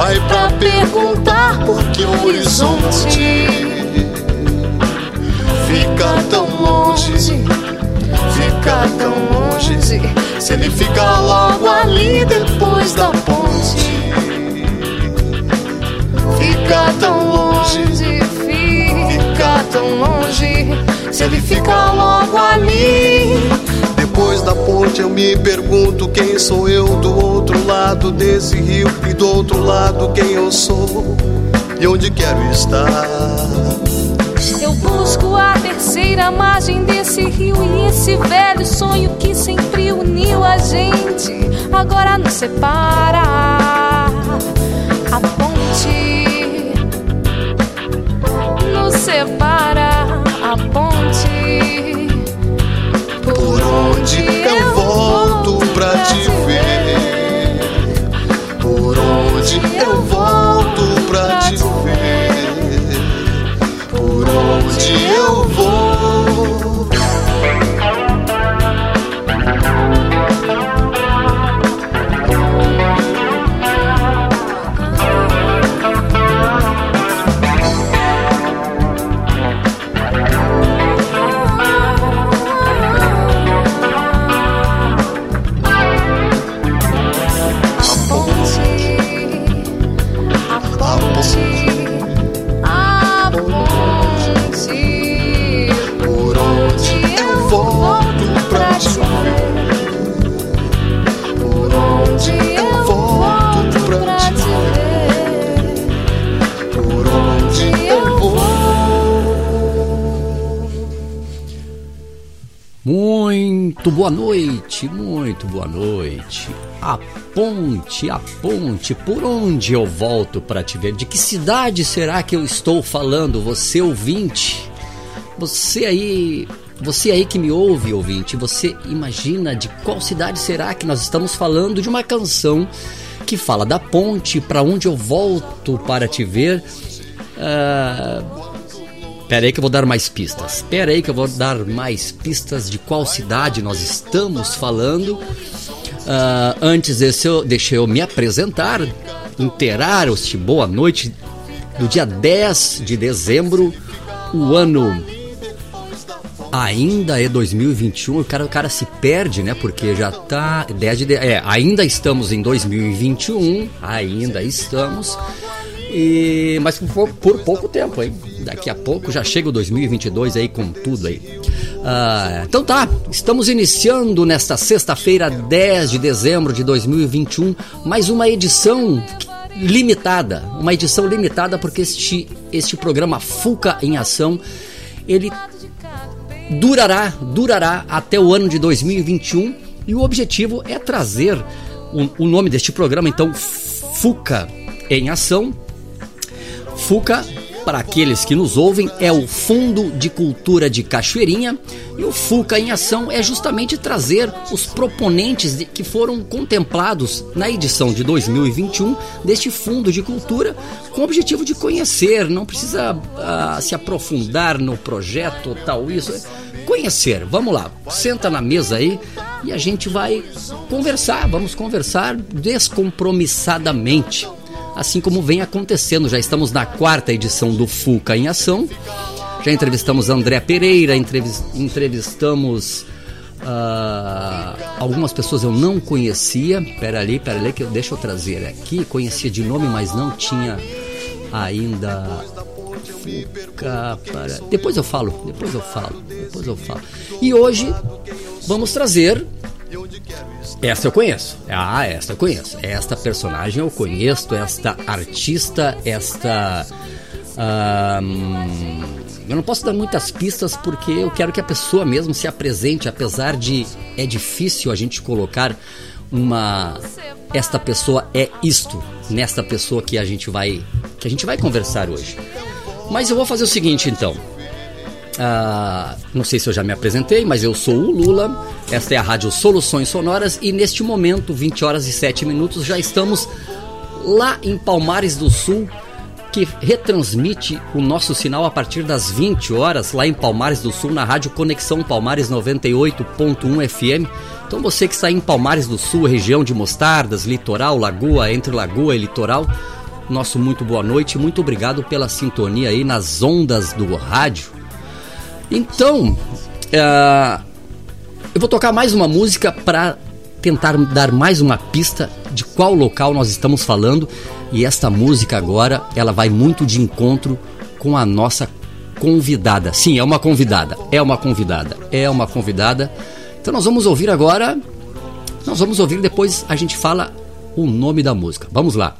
Vai pra perguntar por que o horizonte fica tão longe, fica tão longe. Se ele fica logo ali depois da ponte, fica tão longe, fica tão longe. Se ele fica logo ali. Da ponte eu me pergunto quem sou eu do outro lado desse rio e do outro lado quem eu sou e onde quero estar. Eu busco a terceira margem desse rio e esse velho sonho que sempre uniu a gente agora nos separa. A ponte nos separa. A ponte onde eu volto pra te ver? Por onde eu volto pra te ver? Muito boa noite, muito boa noite. A ponte, a ponte, por onde eu volto para te ver? De que cidade será que eu estou falando, você ouvinte? Você aí, você aí que me ouve, ouvinte, você imagina de qual cidade será que nós estamos falando de uma canção que fala da ponte para onde eu volto para te ver? Ah, Pera aí que eu vou dar mais pistas. Pera aí que eu vou dar mais pistas de qual cidade nós estamos falando. Ah, antes desse, eu, deixa eu me apresentar, inteirar-te boa noite do dia 10 de dezembro, o ano ainda é 2021. O cara, o cara se perde, né? Porque já tá 10 de, de é, ainda estamos em 2021, ainda estamos. E, mas por, por pouco tempo, hein? Daqui a pouco já chega o 2022 aí com tudo aí. Ah, então tá, estamos iniciando nesta sexta-feira, 10 de dezembro de 2021, mais uma edição limitada. Uma edição limitada porque este, este programa Fuca em Ação, ele durará, durará até o ano de 2021 e o objetivo é trazer o, o nome deste programa, então, Fuca em Ação, FUCA, para aqueles que nos ouvem, é o Fundo de Cultura de Cachoeirinha e o FUCA em Ação é justamente trazer os proponentes de, que foram contemplados na edição de 2021 deste Fundo de Cultura com o objetivo de conhecer, não precisa uh, se aprofundar no projeto tal, isso. Conhecer, vamos lá, senta na mesa aí e a gente vai conversar, vamos conversar descompromissadamente assim como vem acontecendo. Já estamos na quarta edição do FUCA em Ação. Já entrevistamos André Pereira, entrevistamos uh, algumas pessoas eu não conhecia. Pera ali, pera ali, que eu, deixa eu trazer aqui. Conhecia de nome, mas não tinha ainda. FUCA para... Depois eu falo, depois eu falo, depois eu falo. E hoje vamos trazer esta eu conheço. Ah, esta eu conheço. Esta personagem eu conheço, esta artista, esta. eu não posso dar muitas pistas porque eu quero que a pessoa mesmo se apresente, apesar de é difícil a gente colocar uma esta pessoa é isto nesta pessoa que a gente vai que a gente vai conversar hoje. Mas eu vou fazer o seguinte então. Ah, não sei se eu já me apresentei, mas eu sou o Lula. Esta é a Rádio Soluções Sonoras e neste momento, 20 horas e 7 minutos, já estamos lá em Palmares do Sul, que retransmite o nosso sinal a partir das 20 horas lá em Palmares do Sul, na Rádio Conexão Palmares 98.1 FM. Então você que está em Palmares do Sul, região de Mostardas, litoral, lagoa, entre lagoa e litoral, nosso muito boa noite, muito obrigado pela sintonia aí nas ondas do rádio. Então, uh, eu vou tocar mais uma música para tentar dar mais uma pista de qual local nós estamos falando. E esta música agora, ela vai muito de encontro com a nossa convidada. Sim, é uma convidada, é uma convidada, é uma convidada. Então nós vamos ouvir agora. Nós vamos ouvir depois a gente fala o nome da música. Vamos lá.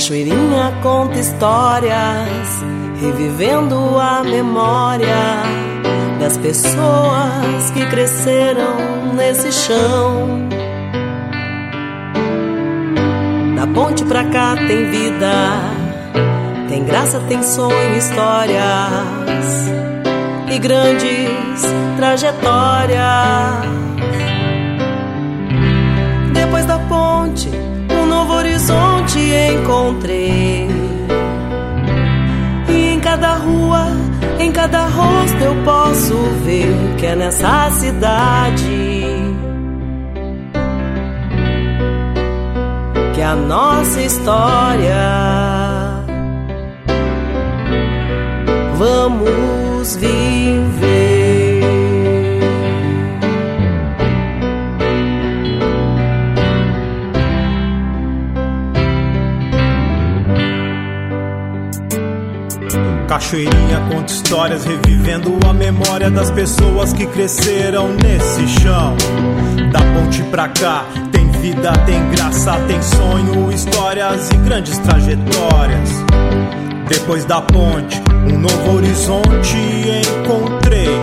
Cachoeirinha conta histórias, revivendo a memória das pessoas que cresceram nesse chão. Da ponte pra cá tem vida, tem graça, tem sonho, histórias e grandes trajetórias. Encontrei. E em cada rua, em cada rosto eu posso ver que é nessa cidade que a nossa história vamos viver. Cachoeirinha conta histórias, revivendo a memória das pessoas que cresceram nesse chão. Da ponte pra cá, tem vida, tem graça, tem sonho, histórias e grandes trajetórias. Depois da ponte, um novo horizonte encontrei.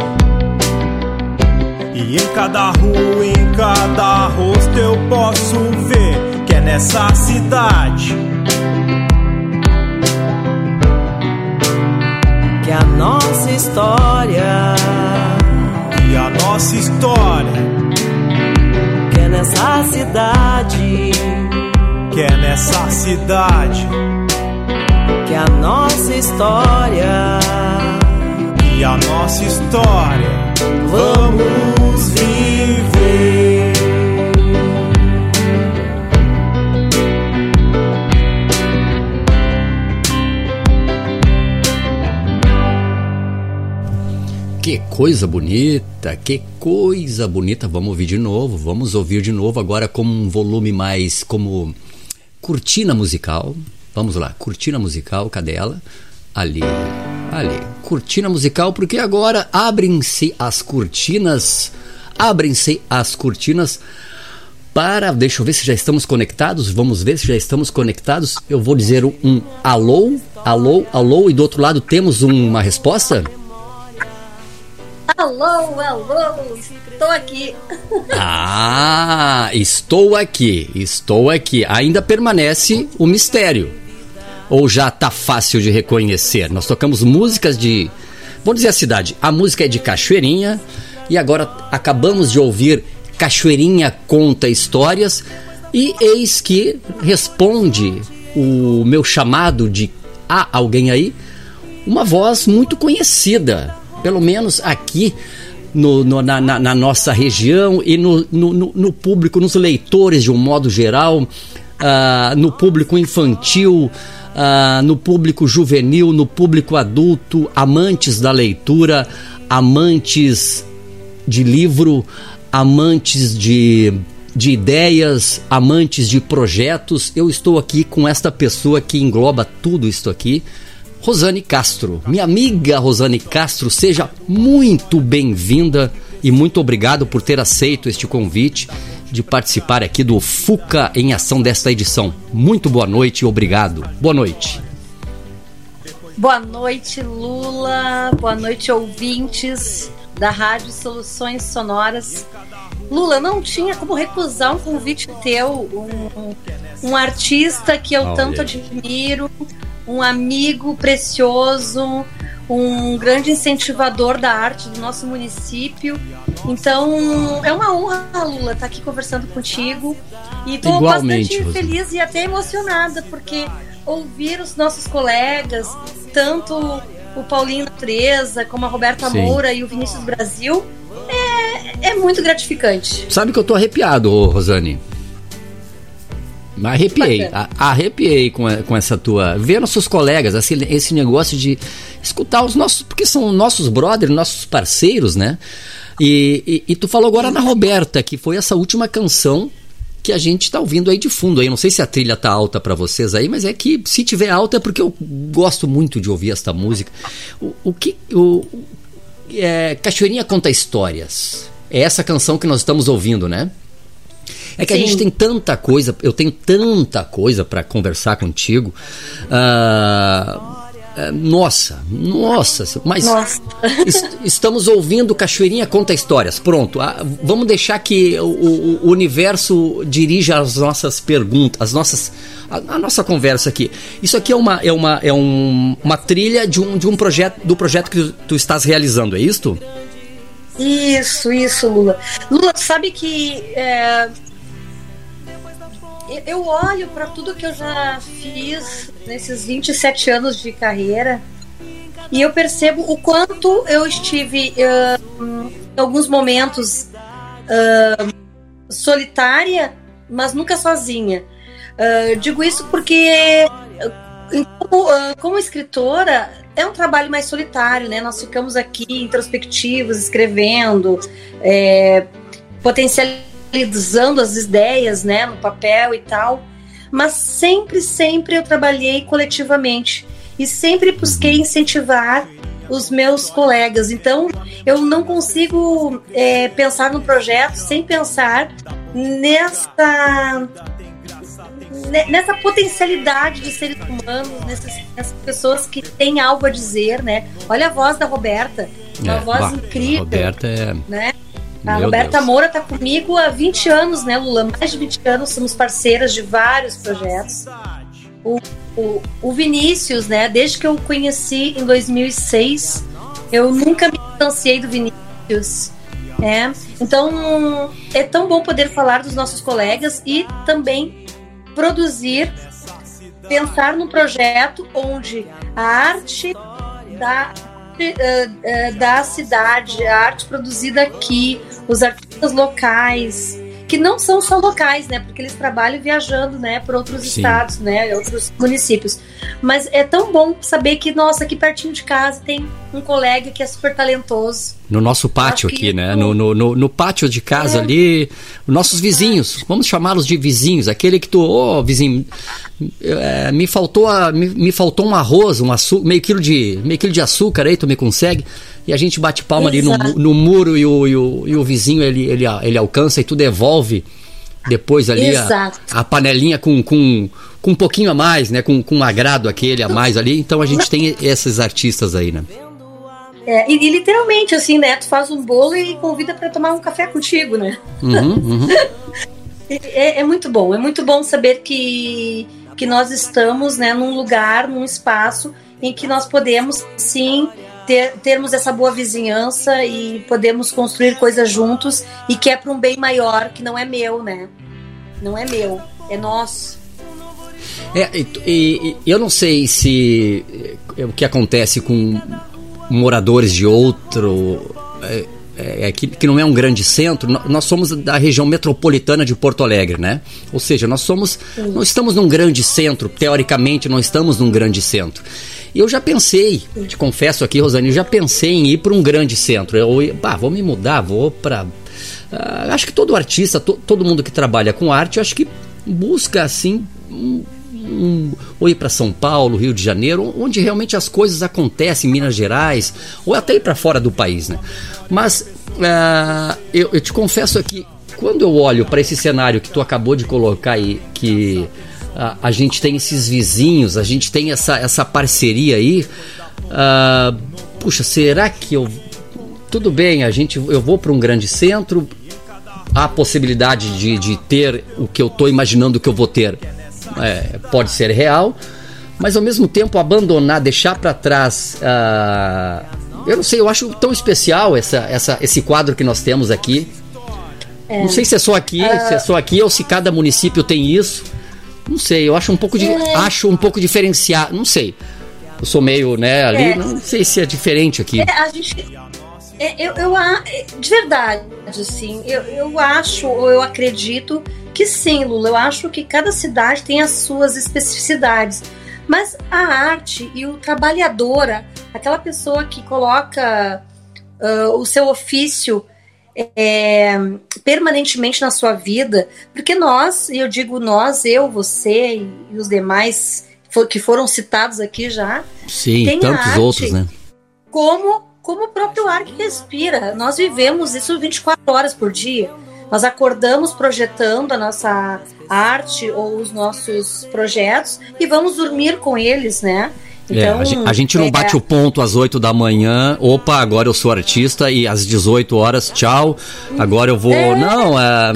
E em cada rua, em cada rosto eu posso ver que é nessa cidade que a nossa história e a nossa história. que é nessa cidade que é nessa cidade. que a nossa história. E a nossa história. Vamos viver Que coisa bonita, que coisa bonita. Vamos ouvir de novo, vamos ouvir de novo agora como um volume mais como cortina musical. Vamos lá, cortina musical, cadê ela? Ali, ali. Cortina musical, porque agora abrem-se as cortinas, abrem-se as cortinas para, deixa eu ver se já estamos conectados, vamos ver se já estamos conectados. Eu vou dizer um alô, Alô, alô, e do outro lado temos uma resposta? Alô, alô, estou aqui. Ah, estou aqui, estou aqui. Ainda permanece o mistério. Ou já tá fácil de reconhecer? Nós tocamos músicas de. Vamos dizer a cidade. A música é de Cachoeirinha. E agora acabamos de ouvir Cachoeirinha Conta Histórias. E eis que responde o meu chamado de há alguém aí, uma voz muito conhecida, pelo menos aqui no, no, na, na, nossa região e no, no, no, público, nos leitores de um modo geral, uh, no público infantil, uh, no público juvenil, no público adulto, amantes da leitura, amantes de livro, amantes de de ideias, amantes de projetos. Eu estou aqui com esta pessoa que engloba tudo isso aqui, Rosane Castro. Minha amiga Rosane Castro, seja muito bem-vinda e muito obrigado por ter aceito este convite de participar aqui do FUCA em ação desta edição. Muito boa noite e obrigado. Boa noite. Boa noite, Lula. Boa noite, ouvintes da Rádio Soluções Sonoras. Lula, não tinha como recusar um convite teu, um, um artista que eu oh, tanto yeah. admiro, um amigo precioso, um grande incentivador da arte do nosso município. Então, é uma honra, Lula, estar aqui conversando contigo. E estou bastante feliz e até emocionada, porque ouvir os nossos colegas, tanto o Paulinho Natureza, como a Roberta Sim. Moura e o Vinícius Brasil, é, é muito gratificante. Sabe que eu tô arrepiado, Rosane. Arrepiei, a, arrepiei com, a, com essa tua. Ver nossos colegas, esse, esse negócio de escutar os nossos. Porque são nossos brothers, nossos parceiros, né? E, e, e, tu falou agora na Roberta, que foi essa última canção que a gente tá ouvindo aí de fundo aí. Não sei se a trilha tá alta para vocês aí, mas é que se tiver alta é porque eu gosto muito de ouvir esta música. O, o que. O, é, Cachoeirinha conta histórias. É essa canção que nós estamos ouvindo, né? É que Sim. a gente tem tanta coisa, eu tenho tanta coisa para conversar contigo. Uh, nossa, nossa, mas nossa. est estamos ouvindo Cachoeirinha Conta Histórias. Pronto, uh, vamos deixar que o, o, o, universo dirija as nossas perguntas, as nossas, a, a, nossa conversa aqui. Isso aqui é uma, é uma, é um, uma trilha de um, de um projeto, do projeto que tu, tu estás realizando, é isto? Isso, isso, Lula. Lula, sabe que é, eu olho para tudo que eu já fiz nesses 27 anos de carreira e eu percebo o quanto eu estive uh, em alguns momentos uh, solitária, mas nunca sozinha. Uh, digo isso porque, como, como, escritora, é um trabalho mais solitário, né? Nós ficamos aqui introspectivos, escrevendo, é, potencializando as ideias, né, no papel e tal, mas sempre, sempre eu trabalhei coletivamente e sempre busquei incentivar os meus colegas. Então, eu não consigo é, pensar no projeto sem pensar nessa nessa potencialidade de seres humanos, nessas, nessas, pessoas que têm algo a dizer, né? Olha a voz da Roberta, uma é, voz bah, incrível. Roberta é né? A Meu Roberta Deus. Moura está comigo há 20 anos, né, Lula? Mais de 20 anos, somos parceiras de vários projetos. O, o, o Vinícius, né, desde que eu o conheci em 2006, eu nunca me distanciei do Vinícius. É. Então, é tão bom poder falar dos nossos colegas e também produzir, pensar num projeto onde a arte da uh, uh, da cidade, a arte produzida aqui, os artistas locais, que não são só locais, né? Porque eles trabalham viajando, né, por outros Sim. estados, né, outros municípios. Mas é tão bom saber que, nossa, aqui pertinho de casa tem um colega que é super talentoso. No nosso pátio aqui, né? No, no, no, no, pátio de casa é. ali, nossos vizinhos, vamos chamá-los de vizinhos, aquele que tu, ô oh, vizinho, é, me faltou a, me, me, faltou um arroz, um açúcar, meio quilo de meio quilo de açúcar aí, tu me consegue? E a gente bate palma Exato. ali no, no muro e o, e o, e o vizinho ele, ele, ele alcança e tu devolve Depois ali a, a, panelinha com, com, com um pouquinho a mais, né? Com, com um agrado aquele a mais ali. Então a gente tem esses artistas aí, né? É, e, e, literalmente, assim, né? Tu faz um bolo e convida para tomar um café contigo, né? Uhum, uhum. é, é, muito bom, é muito bom saber que, que nós estamos né, num lugar, num espaço em que nós podemos, sim, ter, termos essa boa vizinhança e podemos construir coisas juntos e que é para um bem maior, que não é meu, né? Não é meu, é nosso. É, e, e, eu não sei se é, o que acontece com moradores de outro. É, é, que, que, não é um grande centro, nós somos da região metropolitana de Porto Alegre, né? Ou seja, nós somos, não estamos num grande centro, teoricamente não estamos num grande centro. Eu já pensei, te confesso aqui, Rosane, eu já pensei em ir para um grande centro. Eu, bah, vou me mudar, vou para. Uh, acho que todo artista, to, todo mundo que trabalha com arte, acho que busca assim um, um, ou ir para São Paulo, Rio de Janeiro, onde realmente as coisas acontecem, Minas Gerais, ou até ir para fora do país, né? Mas uh, eu, eu, te confesso aqui, quando eu olho para esse cenário que tu acabou de colocar aí, que uh, a gente tem esses vizinhos, a gente tem essa, essa parceria aí, uh, puxa, será que eu tudo bem, a gente, eu vou para um grande centro, há possibilidade de, de ter o que eu estou imaginando que eu vou ter é, pode ser real, mas ao mesmo tempo abandonar, deixar para trás. Uh, eu não sei, eu acho tão especial essa, essa, esse quadro que nós temos aqui. É. Não sei se é só aqui, uh, se é só aqui ou se cada município tem isso. Não sei, eu acho um pouco de, é. acho um pouco diferenciado, não sei. Eu sou meio, né, ali, é. não sei se é diferente aqui. É, a gente é, eu, eu, de verdade, assim, eu, eu acho ou eu acredito que sim, Lula. Eu acho que cada cidade tem as suas especificidades. Mas a arte e o trabalhadora, aquela pessoa que coloca uh, o seu ofício é, permanentemente na sua vida, porque nós, e eu digo nós, eu, você e os demais que foram citados aqui já, sim, tem tantos outros, né? Como como o próprio ar que respira. Nós vivemos isso 24 horas por dia. Nós acordamos projetando a nossa arte ou os nossos projetos e vamos dormir com eles, né? Então, é, a, gente, não é... bate o ponto às 8 da manhã, opa, agora eu sou artista, e às 18 horas, tchau, agora eu vou. É... Não, é,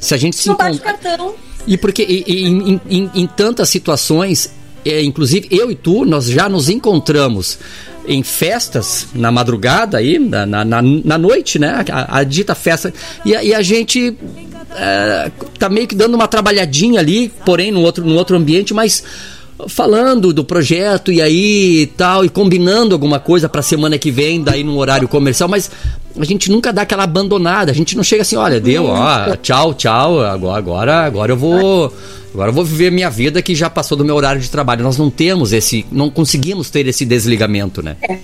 se a gente se. Não bate cartão. E porque e, e, em, em, em, tantas situações, é, inclusive eu e tu, nós já nos encontramos em festas na madrugada aí, na, na, na noite, né? A, a, dita festa. E, e a gente é, tá meio que dando uma trabalhadinha ali, porém no outro, no outro ambiente, mas falando do projeto e aí tal, e combinando alguma coisa para semana que vem, daí num horário comercial, mas a gente nunca dá aquela abandonada, a gente não chega assim, olha, deu, ó, tchau, tchau, agora, agora, agora eu vou Agora eu vou viver minha vida que já passou do meu horário de trabalho. Nós não temos esse, não conseguimos ter esse desligamento, né? É.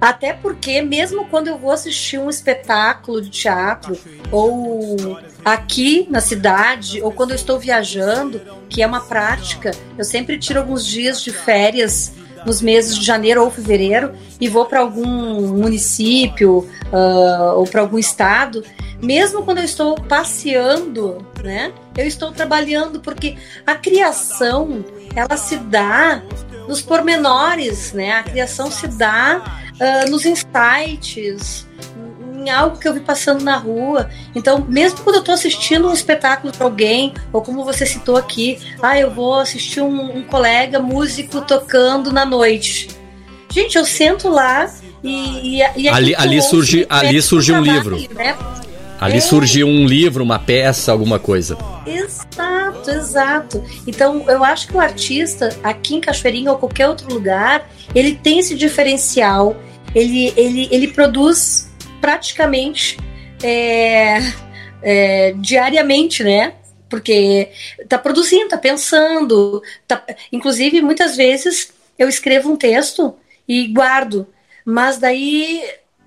Até porque, mesmo quando eu vou assistir um espetáculo de teatro, ou aqui na cidade, ou quando eu estou viajando, que é uma prática, eu sempre tiro alguns dias de férias nos meses de janeiro ou fevereiro e vou para algum município uh, ou para algum estado, mesmo quando eu estou passeando, né? Eu estou trabalhando porque a criação ela se dá nos pormenores, né? A criação se dá uh, nos insights, em algo que eu vi passando na rua. Então, mesmo quando eu estou assistindo um espetáculo para alguém, ou como você citou aqui, ah, eu vou assistir um, um colega músico tocando na noite. Gente, eu sento lá e, e, e ali, ali surge ali surge um livro. Né? Ali é. surge um livro, uma peça, alguma coisa. Exato, exato. Então, eu acho que o artista, aqui em Cachoeirinha ou qualquer outro lugar, ele tem esse diferencial. Ele, ele, ele produz praticamente é, é, diariamente, né? Porque tá produzindo, tá pensando, tá, inclusive muitas vezes eu escrevo um texto e guardo, mas daí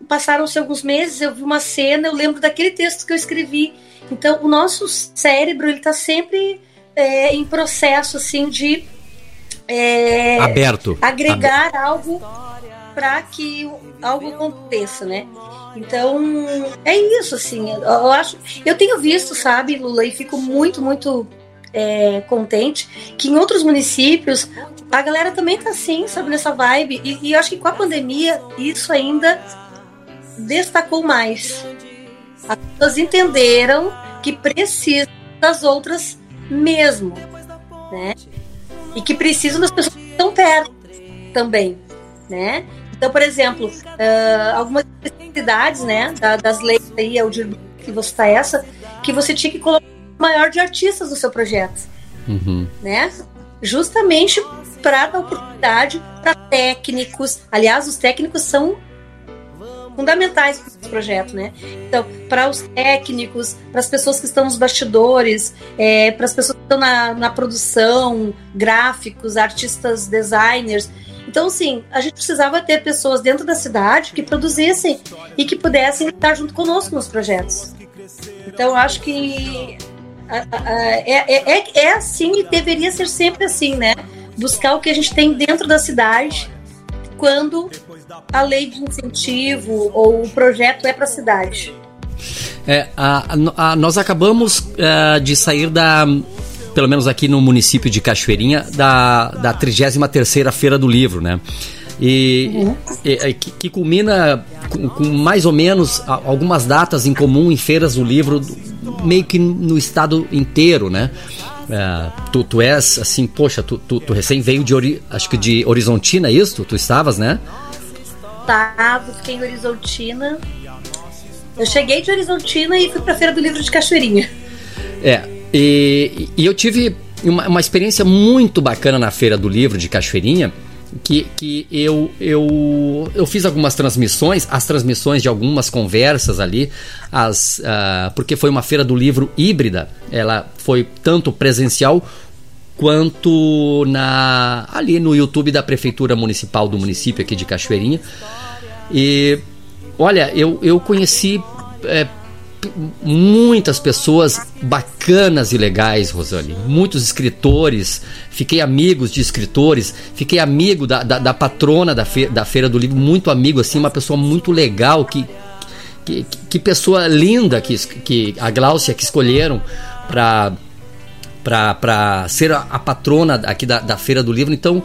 passaram-se alguns meses, eu vi uma cena, eu lembro daquele texto que eu escrevi. Então, o nosso cérebro ele está sempre é, em processo assim de é, aberto, agregar algo para que algo aconteça, né? Então, é isso, assim. Eu acho. Eu tenho visto, sabe, Lula, e fico muito, muito é, contente que em outros municípios a galera também tá assim, sabe, nessa vibe. E, e eu acho que com a pandemia isso ainda destacou mais. As pessoas entenderam que precisam das outras mesmo, né? E que precisam das pessoas que estão perto também, né? Então, por exemplo, uh, algumas necessidades, né, das leis aí, eu digo que você está essa, que você tinha que colocar o maior de artistas no seu projeto, uhum. né? Justamente para dar oportunidade para técnicos. Aliás, os técnicos são fundamentais para esse projeto, né? Então, para os técnicos, para as pessoas que estão nos bastidores, é, para as pessoas que estão na, na produção, gráficos, artistas, designers. Então, sim, a gente precisava ter pessoas dentro da cidade que produzissem e que pudessem estar junto conosco nos projetos. Então, acho que é, é, é, é assim e deveria ser sempre assim, né? Buscar o que a gente tem dentro da cidade quando a lei de incentivo ou o projeto é para a cidade. É, a, a, nós acabamos uh, de sair da, pelo menos aqui no município de Cachoeirinha, da, da 33ª Feira do Livro, né? E, uhum. e que, que, culmina com, com, mais ou menos algumas datas em comum em feiras do livro, meio que no estado inteiro, né? É, tu, tu és assim, poxa, tu, tu, tu recém veio de, ori, acho que de Horizontina, é isso? Tu, tu estavas, né? Estava, fiquei em Horizontina. Eu cheguei de Horizontina e fui pra Feira do Livro de Cachoeirinha. É, e, e eu tive uma, uma experiência muito bacana na Feira do Livro de Cachoeirinha, que, que eu, eu, eu fiz algumas transmissões, as transmissões de algumas conversas ali, as, uh, porque foi uma feira do livro híbrida, ela foi tanto presencial quanto na ali no YouTube da Prefeitura Municipal do município aqui de Cachoeirinha. E olha, eu, eu conheci é, muitas pessoas bacanas e legais, Rosane. Muitos escritores. Fiquei amigos de escritores. Fiquei amigo da, da, da patrona da, fe, da Feira do Livro. Muito amigo, assim. Uma pessoa muito legal. Que, que, que pessoa linda que, que a Gláucia que escolheram para para ser a, a, patrona aqui da, da Feira do Livro. Então,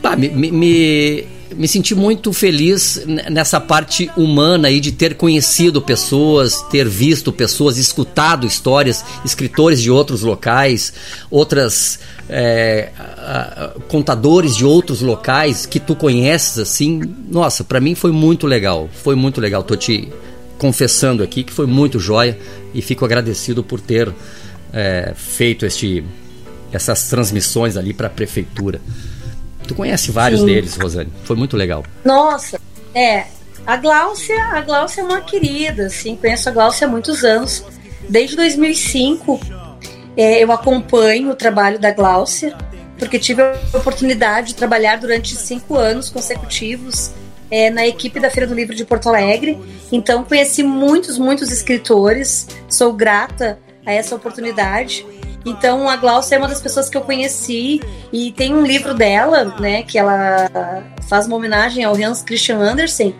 pá, me, me me senti muito feliz nessa parte humana aí de ter conhecido pessoas, ter visto pessoas, escutado histórias, escritores de outros locais, outras é, contadores de outros locais que tu conheces assim. Nossa, para mim foi muito legal, foi muito legal. Tô te confessando aqui que foi muito joia e fico agradecido por ter é, feito este, essas transmissões ali para a prefeitura. Tu conhece vários Sim. deles, Rosane. Foi muito legal. Nossa, é. A Gláucia, a Gláucia é uma querida, assim, conheço a Gláucia há muitos anos. Desde 2005 é, eu acompanho o trabalho da Gláucia, porque tive a oportunidade de trabalhar durante cinco anos consecutivos é, na equipe da Feira do Livro de Porto Alegre. Então conheci muitos, muitos escritores. Sou grata a essa oportunidade. Então a Glaucia é uma das pessoas que eu conheci e tem um livro dela, né, que ela faz uma homenagem ao Hans Christian Andersen.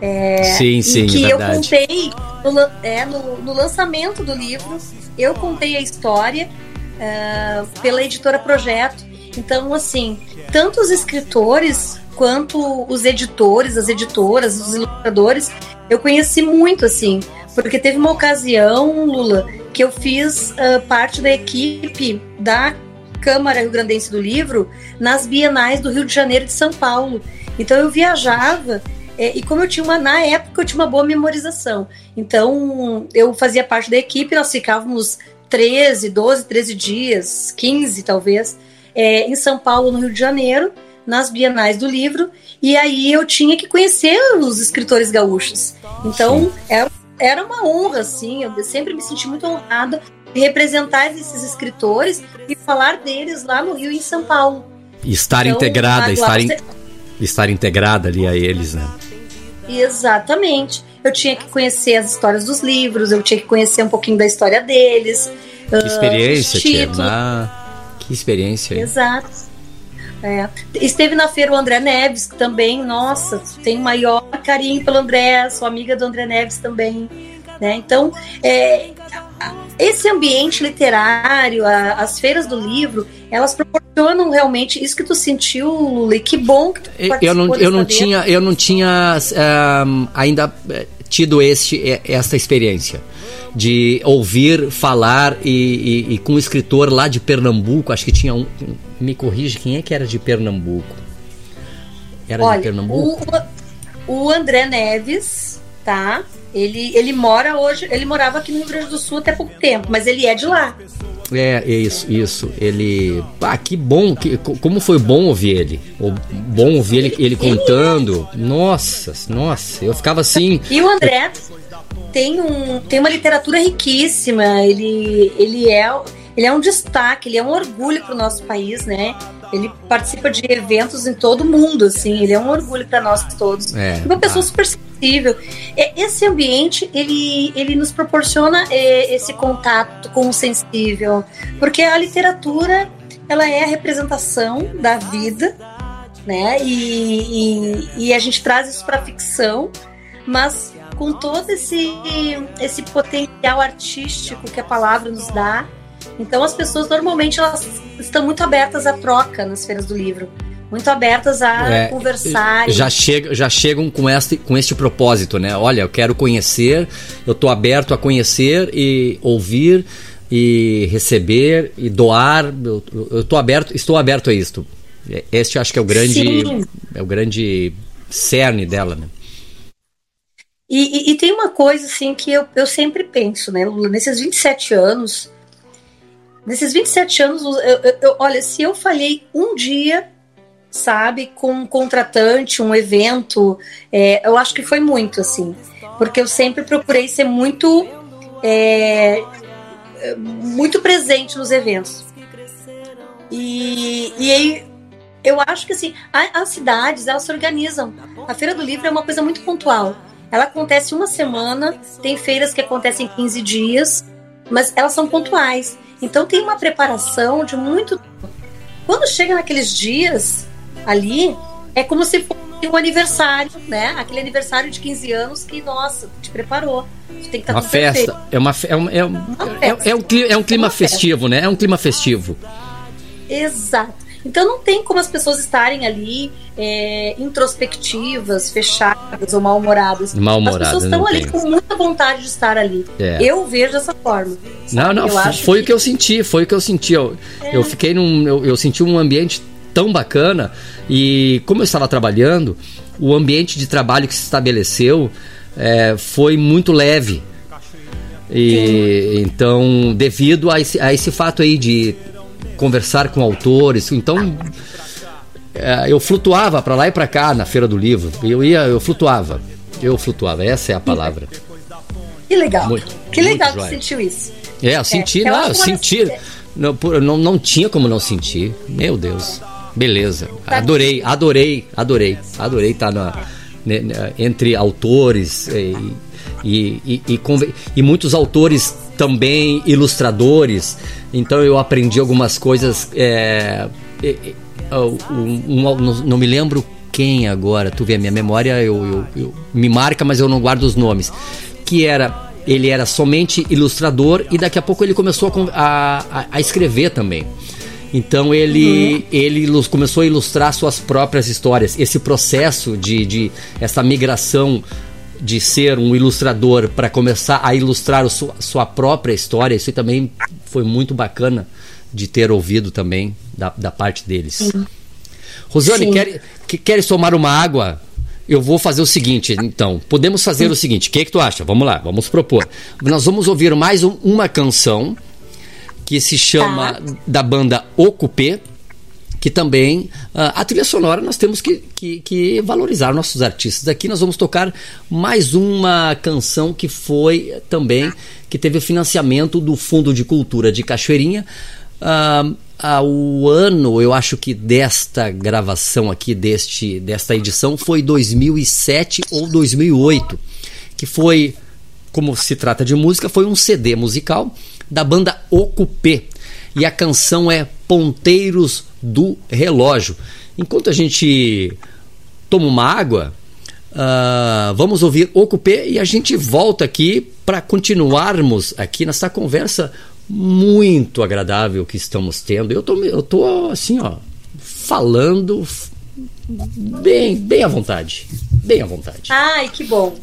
É, sim, sim, que é eu contei no, é, no, no, lançamento do livro, eu contei a história uh, pela editora Projeto. Então, assim, tanto os escritores quanto os editores, as editoras, os ilustradores, eu conheci muito, assim, porque teve uma ocasião, Lula, que eu fiz uh, parte da equipe da Câmara Rio Grandense do Livro nas bienais do Rio de Janeiro e de São Paulo. Então eu viajava é, e como eu tinha uma, na época eu tinha uma boa memorização. Então eu fazia parte da equipe, nós ficávamos 13, 12, 13 dias, 15 talvez, é, em São Paulo, no Rio de Janeiro, nas bienais do livro, e aí eu tinha que conhecer os escritores gaúchos. Então era era uma honra, assim, eu sempre me senti muito honrada de representar esses escritores e falar deles lá no Rio e em São Paulo. E estar então, integrada, estar, in, estar integrada ali a eles, né? Exatamente. Eu tinha que conhecer as histórias dos livros, eu tinha que conhecer um pouquinho da história deles. Que experiência, uh, tia. Ah, que experiência. Exato. É. Esteve na feira o André Neves também, nossa, tem maior carinho pelo André, sou amiga do André Neves também. Né? Então, é, esse ambiente literário, a, as feiras do livro, elas proporcionam realmente isso que tu sentiu, Lula, e que bom que tu eu não, eu não tinha Eu não tinha um, ainda eh, tido este, esta experiência de ouvir falar e, e, e, com um escritor lá de Pernambuco, acho que tinha um. Me corrige, quem é que era de Pernambuco? Era Olha, de Pernambuco? O, o André Neves, tá? Ele, ele mora hoje, ele morava aqui no Rio Grande do Sul até pouco tempo, mas ele é de lá. É, isso, isso. Ele. Ah, que bom, que, como foi bom ouvir ele. Bom ouvir ele, ele contando. Nossa, nossa, eu ficava assim. E o André tem, um, tem uma literatura riquíssima, ele, ele, é, ele é um destaque, ele é um orgulho para o nosso país, né? Ele participa de eventos em todo o mundo, assim, ele é um orgulho para nós todos. É, uma pessoa tá. super sensível. Esse ambiente, ele, ele nos proporciona é, esse contato com o sensível, porque a literatura, ela é a representação da vida, né? E, e, e a gente traz isso para a ficção, mas com todo esse, esse potencial artístico que a palavra nos dá. Então as pessoas normalmente elas estão muito abertas à troca nas feiras do livro, muito abertas a é, conversar. Já, chega, já chegam com este, com este propósito, né? Olha, eu quero conhecer, eu estou aberto a conhecer e ouvir e receber e doar. Eu, eu tô aberto, estou aberto a isto. Este acho que é o grande, Sim. é o grande cerne dela, né? E, e, e, tem uma coisa assim que eu, eu sempre penso, né, Lula, nesses 27 anos, nesses 27 anos, eu, eu, eu, olha, se eu falhei um dia, sabe, com um contratante, um evento, é, eu acho que foi muito, assim, porque eu sempre procurei ser muito, é, muito presente nos eventos. E, e aí, eu acho que assim, as cidades, elas se organizam. A Feira do Livro é uma coisa muito pontual ela acontece uma semana, tem feiras que acontecem 15 dias, mas elas são pontuais. Então tem uma preparação de muito. Quando chega naqueles dias ali, é como se fosse um aniversário, né? Aquele aniversário de 15 anos que, nossa, te preparou. Tem que estar tá uma festa. É uma, é, uma, é, um, é, é, um, é um clima festivo, né? É um clima festivo. Exato. Então não tem como as pessoas estarem ali é, introspectivas, fechadas ou mal-humoradas. Mal-humoradas. As pessoas estão ali tem. com muita vontade de estar ali. É. Eu vejo dessa forma. Sabe? Não, não, foi que... o que eu senti, foi o que eu senti. Eu, é. eu fiquei num. Eu, eu senti um ambiente tão bacana e como eu estava trabalhando, o ambiente de trabalho que se estabeleceu é, foi muito leve. E, então, devido a esse, a esse fato aí de conversar com autores. Então, é, eu flutuava para lá e para cá na feira do livro. Eu ia, eu flutuava. Eu flutuava, essa é a palavra. Que legal. Muito, que legal que sentiu isso. É, eu senti, é, não, eu senti. Não, não, não tinha como não sentir. Meu Deus. Beleza. Tá adorei, adorei, adorei. Adorei estar na, né, entre autores e, e, e, e, e muitos autores também ilustradores. Então eu aprendi algumas coisas. É, um, um, não me lembro quem agora. Tu vê a minha memória, eu, eu, eu, me marca, mas eu não guardo os nomes. Que era ele era somente ilustrador e daqui a pouco ele começou a, a, a escrever também. Então ele, uhum. ele começou a ilustrar suas próprias histórias. Esse processo de, de essa migração de ser um ilustrador para começar a ilustrar a sua, sua, própria história, isso também foi muito bacana de ter ouvido também da, da parte deles. Sim. Rosane, quer, queres tomar uma água? Eu vou fazer o seguinte, então. Podemos fazer o seguinte. O que, é que tu acha? Vamos lá, vamos propor. Nós vamos ouvir mais um, uma canção que se chama tá. da banda Ocupé que também uh, a trilha sonora nós temos que, que, que, valorizar nossos artistas. Aqui nós vamos tocar mais uma canção que foi também que teve financiamento do Fundo de Cultura de Cachoeirinha. Uh, o ano, eu acho que desta gravação aqui, deste, desta edição, foi 2007 ou 2008, que foi, como se trata de música, foi um CD musical da banda Ocupê. E a canção é Ponteiros do Relógio. Enquanto a gente toma uma água, uh, vamos ouvir Ocupê e a gente volta aqui para continuarmos aqui nessa conversa muito agradável que estamos tendo. Eu tô, eu tô assim, ó, falando bem, bem à vontade. Bem à vontade. Ai, que bom.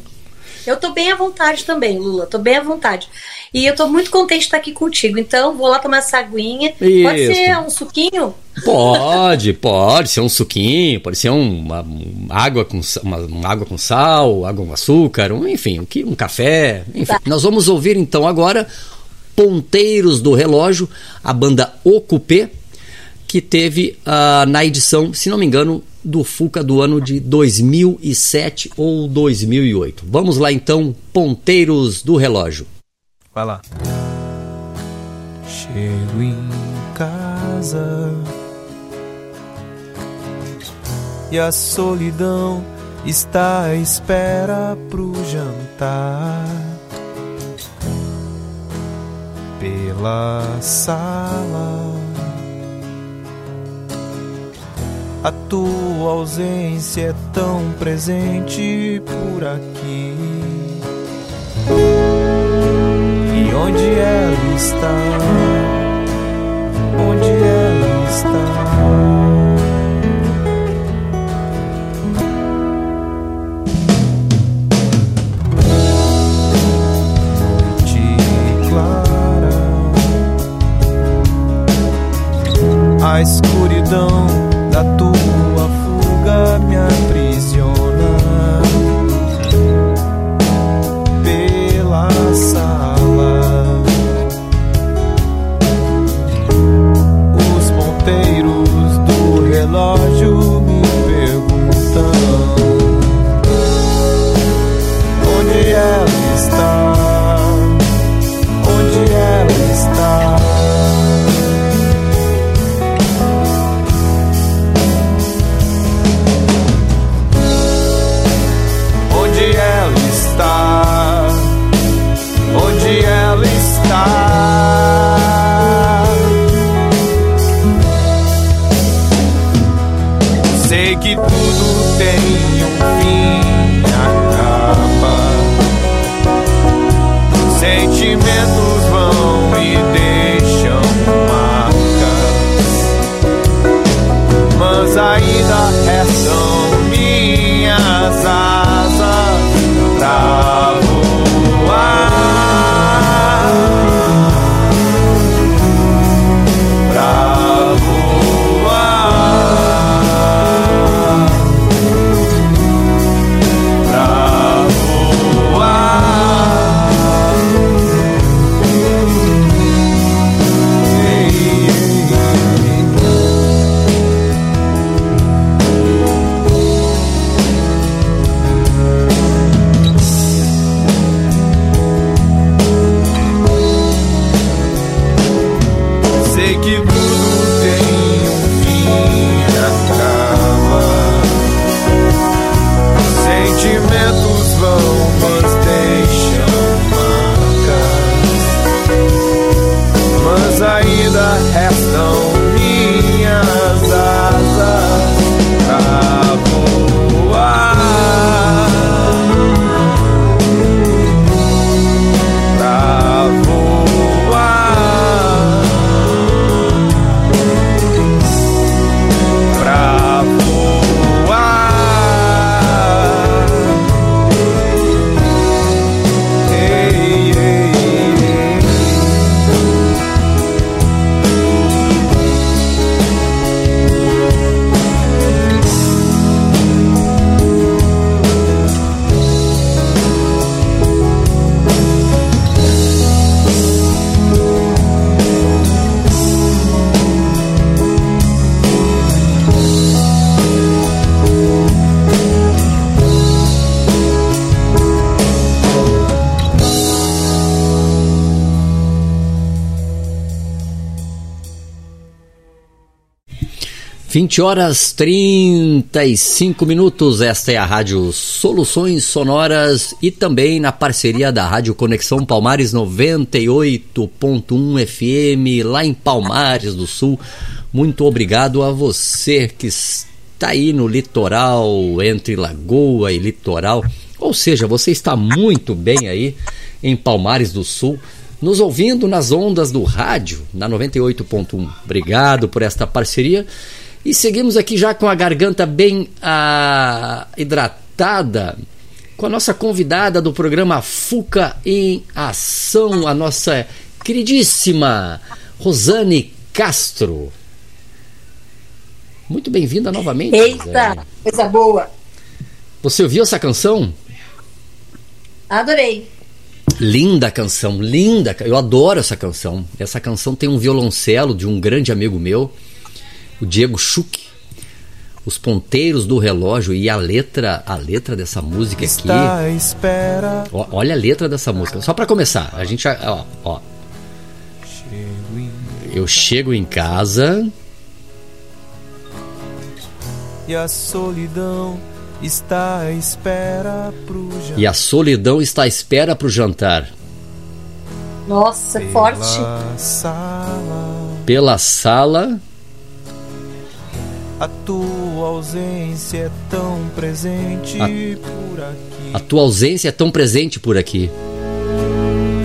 Eu tô bem à vontade também, Lula. Tô bem à vontade. E eu tô muito contente de estar aqui contigo. Então, vou lá tomar essa aguinha. Isso. Pode ser um suquinho? Pode, pode ser um suquinho, pode ser uma, uma água, com, uma, uma, água com sal, água com açúcar, um, enfim, um, um café. Enfim. Tá. Nós vamos ouvir então agora Ponteiros do Relógio, a banda Ocupê, que teve uh, na edição, se não me engano, do Fuca do ano de 2007 ou 2008. Vamos lá então, Ponteiros do Relógio. Vai lá. Chego em casa e a solidão está à espera pro jantar. Pela sala A tua ausência é tão presente por aqui. Onde ela está? Onde ela está? a escuridão da tua 20 horas 35 minutos. Esta é a Rádio Soluções Sonoras e também na parceria da Rádio Conexão Palmares 98.1 FM, lá em Palmares do Sul. Muito obrigado a você que está aí no litoral, entre Lagoa e litoral. Ou seja, você está muito bem aí em Palmares do Sul nos ouvindo nas ondas do rádio, na 98.1. Obrigado por esta parceria. E seguimos aqui já com a garganta bem ah, hidratada, com a nossa convidada do programa Fuca em Ação, a nossa queridíssima Rosane Castro. Muito bem-vinda novamente. Eita, coisa boa. Você ouviu essa canção? Adorei. Linda canção, linda. Eu adoro essa canção. Essa canção tem um violoncelo de um grande amigo meu o Diego Schuch, os ponteiros do relógio e a letra, a letra dessa música aqui. Ó, olha a letra dessa música. Só para começar, a gente, ó, ó. Eu chego em casa e a solidão está à espera pro jantar. E a solidão está à espera pro jantar. Nossa, Pela forte. Sala. Pela sala a tua ausência é tão presente a, por aqui. A tua ausência é tão presente por aqui.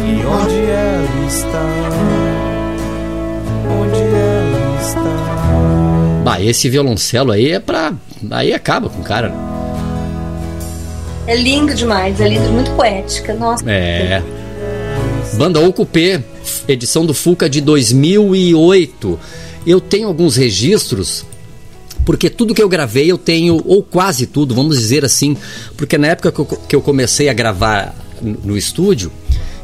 E onde ela está? Onde ela está? Bah, esse violoncelo aí é pra. Aí acaba com o cara. É lindo demais, é lindo, muito poética. Nossa. É. Banda Ocupê, edição do Fuca de 2008. Eu tenho alguns registros porque tudo que eu gravei eu tenho, ou quase tudo, vamos dizer assim, porque na época que eu, que eu comecei a gravar no estúdio,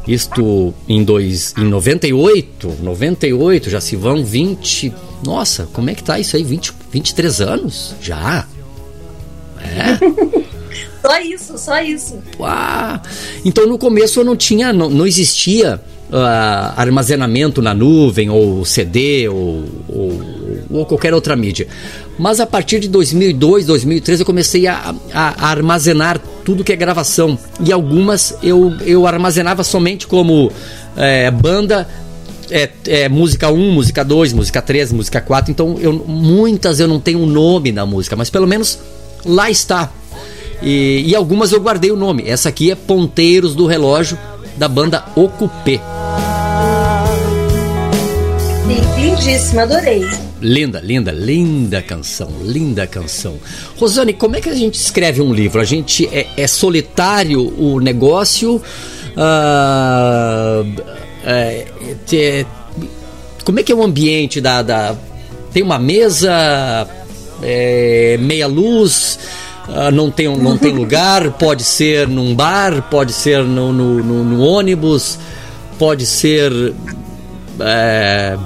isto em, dois, em 98, 98, já se vão 20. Nossa, como é que tá isso aí? 20, 23 anos? Já? É? só isso, só isso. Uau. Então no começo eu não tinha, não, não existia uh, armazenamento na nuvem, ou CD, ou, ou, ou, qualquer outra mídia. Mas a partir de 2002, 2003 eu comecei a, a, a, armazenar tudo que é gravação. E algumas eu, eu armazenava somente como é, banda. É, é, música 1, música 2, música 3, música 4. Então, eu, muitas eu não tenho um nome na música, mas pelo menos lá está. E, e algumas eu guardei o nome. Essa aqui é Ponteiros do Relógio, da banda Ocupê. Lindíssima, adorei. Linda, linda, linda canção, linda canção. Rosane, como é que a gente escreve um livro? A gente é, é solitário o negócio? Uh, é, é, como é que é o ambiente da, da tem uma mesa, é, meia luz, uh, não, tem, não tem lugar, pode ser num bar, pode ser no, no, no, no ônibus, pode ser é,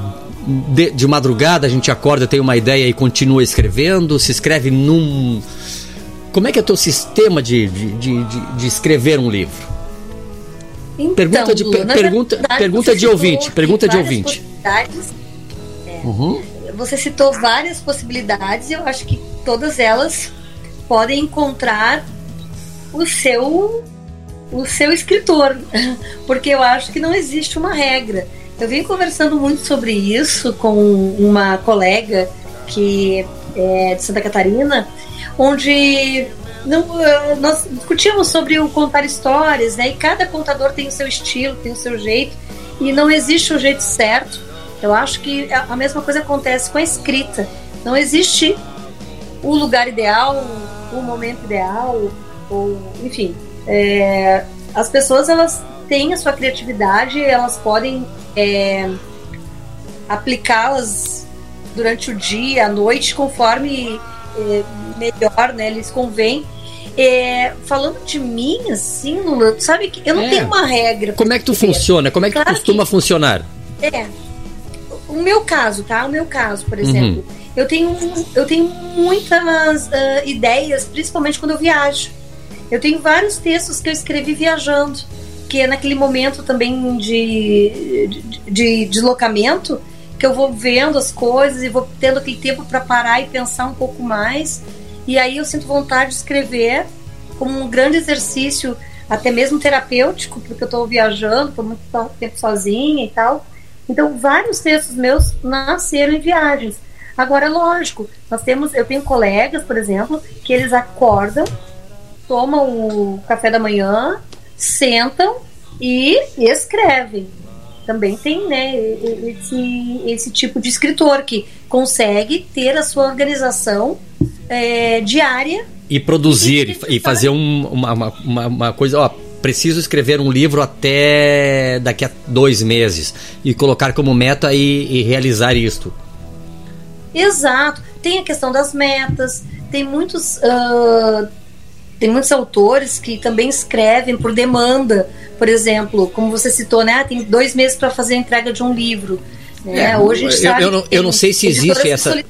de, de, madrugada a gente acorda, tem uma ideia e continua escrevendo, se escreve num. Como é que é o teu sistema de, de, de, de escrever um livro? Então, pergunta de, per, pergunta, verdade, pergunta de ouvinte. Pergunta de ouvinte. É, uhum. Você citou várias possibilidades e eu acho que todas elas podem encontrar o seu o seu escritor, porque eu acho que não existe uma regra. Eu vim conversando muito sobre isso com uma colega que é de Santa Catarina, onde não, nós discutíamos sobre o contar histórias, né? E cada contador tem o seu estilo, tem o seu jeito, e não existe um jeito certo. Eu acho que a mesma coisa acontece com a escrita. Não existe o lugar ideal, o momento ideal, ou enfim. É, as pessoas elas têm a sua criatividade, elas podem é, aplicá-las durante o dia, à noite, conforme é, melhor né, lhes convém. É, falando de mim, assim, Lula, sabe que eu não é. tenho uma regra. Como é que tu funciona? Como é que claro costuma que, funcionar? É. O meu caso, tá? O meu caso, por exemplo. Uhum. Eu tenho, eu tenho muitas uh, ideias, principalmente quando eu viajo. Eu tenho vários textos que eu escrevi viajando que é naquele momento também de, de, de deslocamento, que eu vou vendo as coisas e vou tendo aquele tempo para parar e pensar um pouco mais. E aí eu sinto vontade de escrever como um grande exercício, até mesmo terapêutico, porque eu estou viajando, estou muito tempo sozinha e tal. Então, vários textos meus nasceram em viagens. Agora, lógico, nós temos, eu tenho colegas, por exemplo, que eles acordam, tomam o café da manhã, sentam e escrevem. Também tem, né, esse, esse tipo de escritor que consegue ter a sua organização é, diária e produzir e, e fazer um, uma, uma, uma coisa, ó, preciso escrever um livro até daqui a dois meses e colocar como meta e, e realizar isto. Exato. Tem a questão das metas, tem muitos. Uh, tem muitos autores que também escrevem por demanda. Por exemplo, como você citou, né? Ah, tem dois meses para fazer a entrega de um livro. Né? É, Hoje a gente eu, sabe eu, não, eu não sei se existe essa.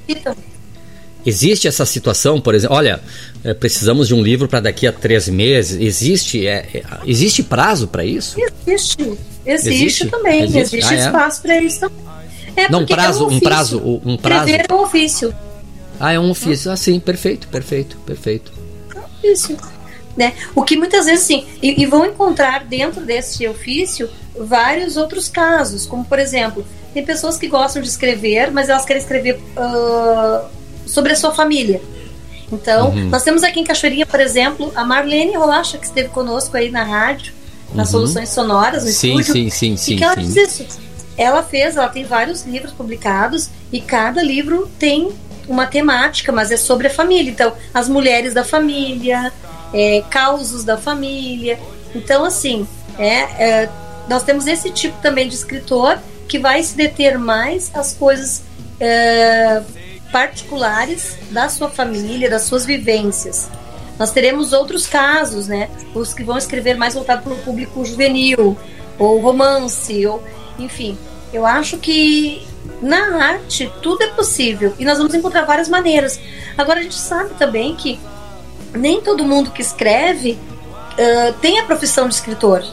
Existe essa situação, por exemplo, olha, é, precisamos de um livro para daqui a três meses. Existe, é, é existe prazo para isso? Existe, existe, existe também. Existe, existe ah, é? espaço para isso também. É não, prazo, é um, um, prazo, um prazo. Escrever é um ofício. Ah, é um ofício. Ah, sim, perfeito, perfeito, perfeito. É um ofício. Né? O que muitas vezes, sim, e, e, vão encontrar dentro desse ofício vários outros casos, como por exemplo, tem pessoas que gostam de escrever, mas elas querem escrever uh, sobre a sua família. Então, uhum. nós temos aqui em Cachoeirinha, por exemplo, a Marlene Rocha, que esteve conosco aí na rádio, nas uhum. soluções sonoras, no sim, estúdio. Sim, sim, sim. E que ela sim. diz isso ela fez, ela tem vários livros publicados e cada livro tem uma temática, mas é sobre a família. Então, as mulheres da família, é, causos da família. Então, assim, é, é, nós temos esse tipo também de escritor que vai se deter mais às coisas é, particulares da sua família, das suas vivências. Nós teremos outros casos, né? Os que vão escrever mais voltado para o público juvenil, ou romance, ou enfim, eu acho que na arte tudo é possível e nós vamos encontrar várias maneiras. Agora a gente sabe também que nem todo mundo que escreve uh, tem a profissão de escritor.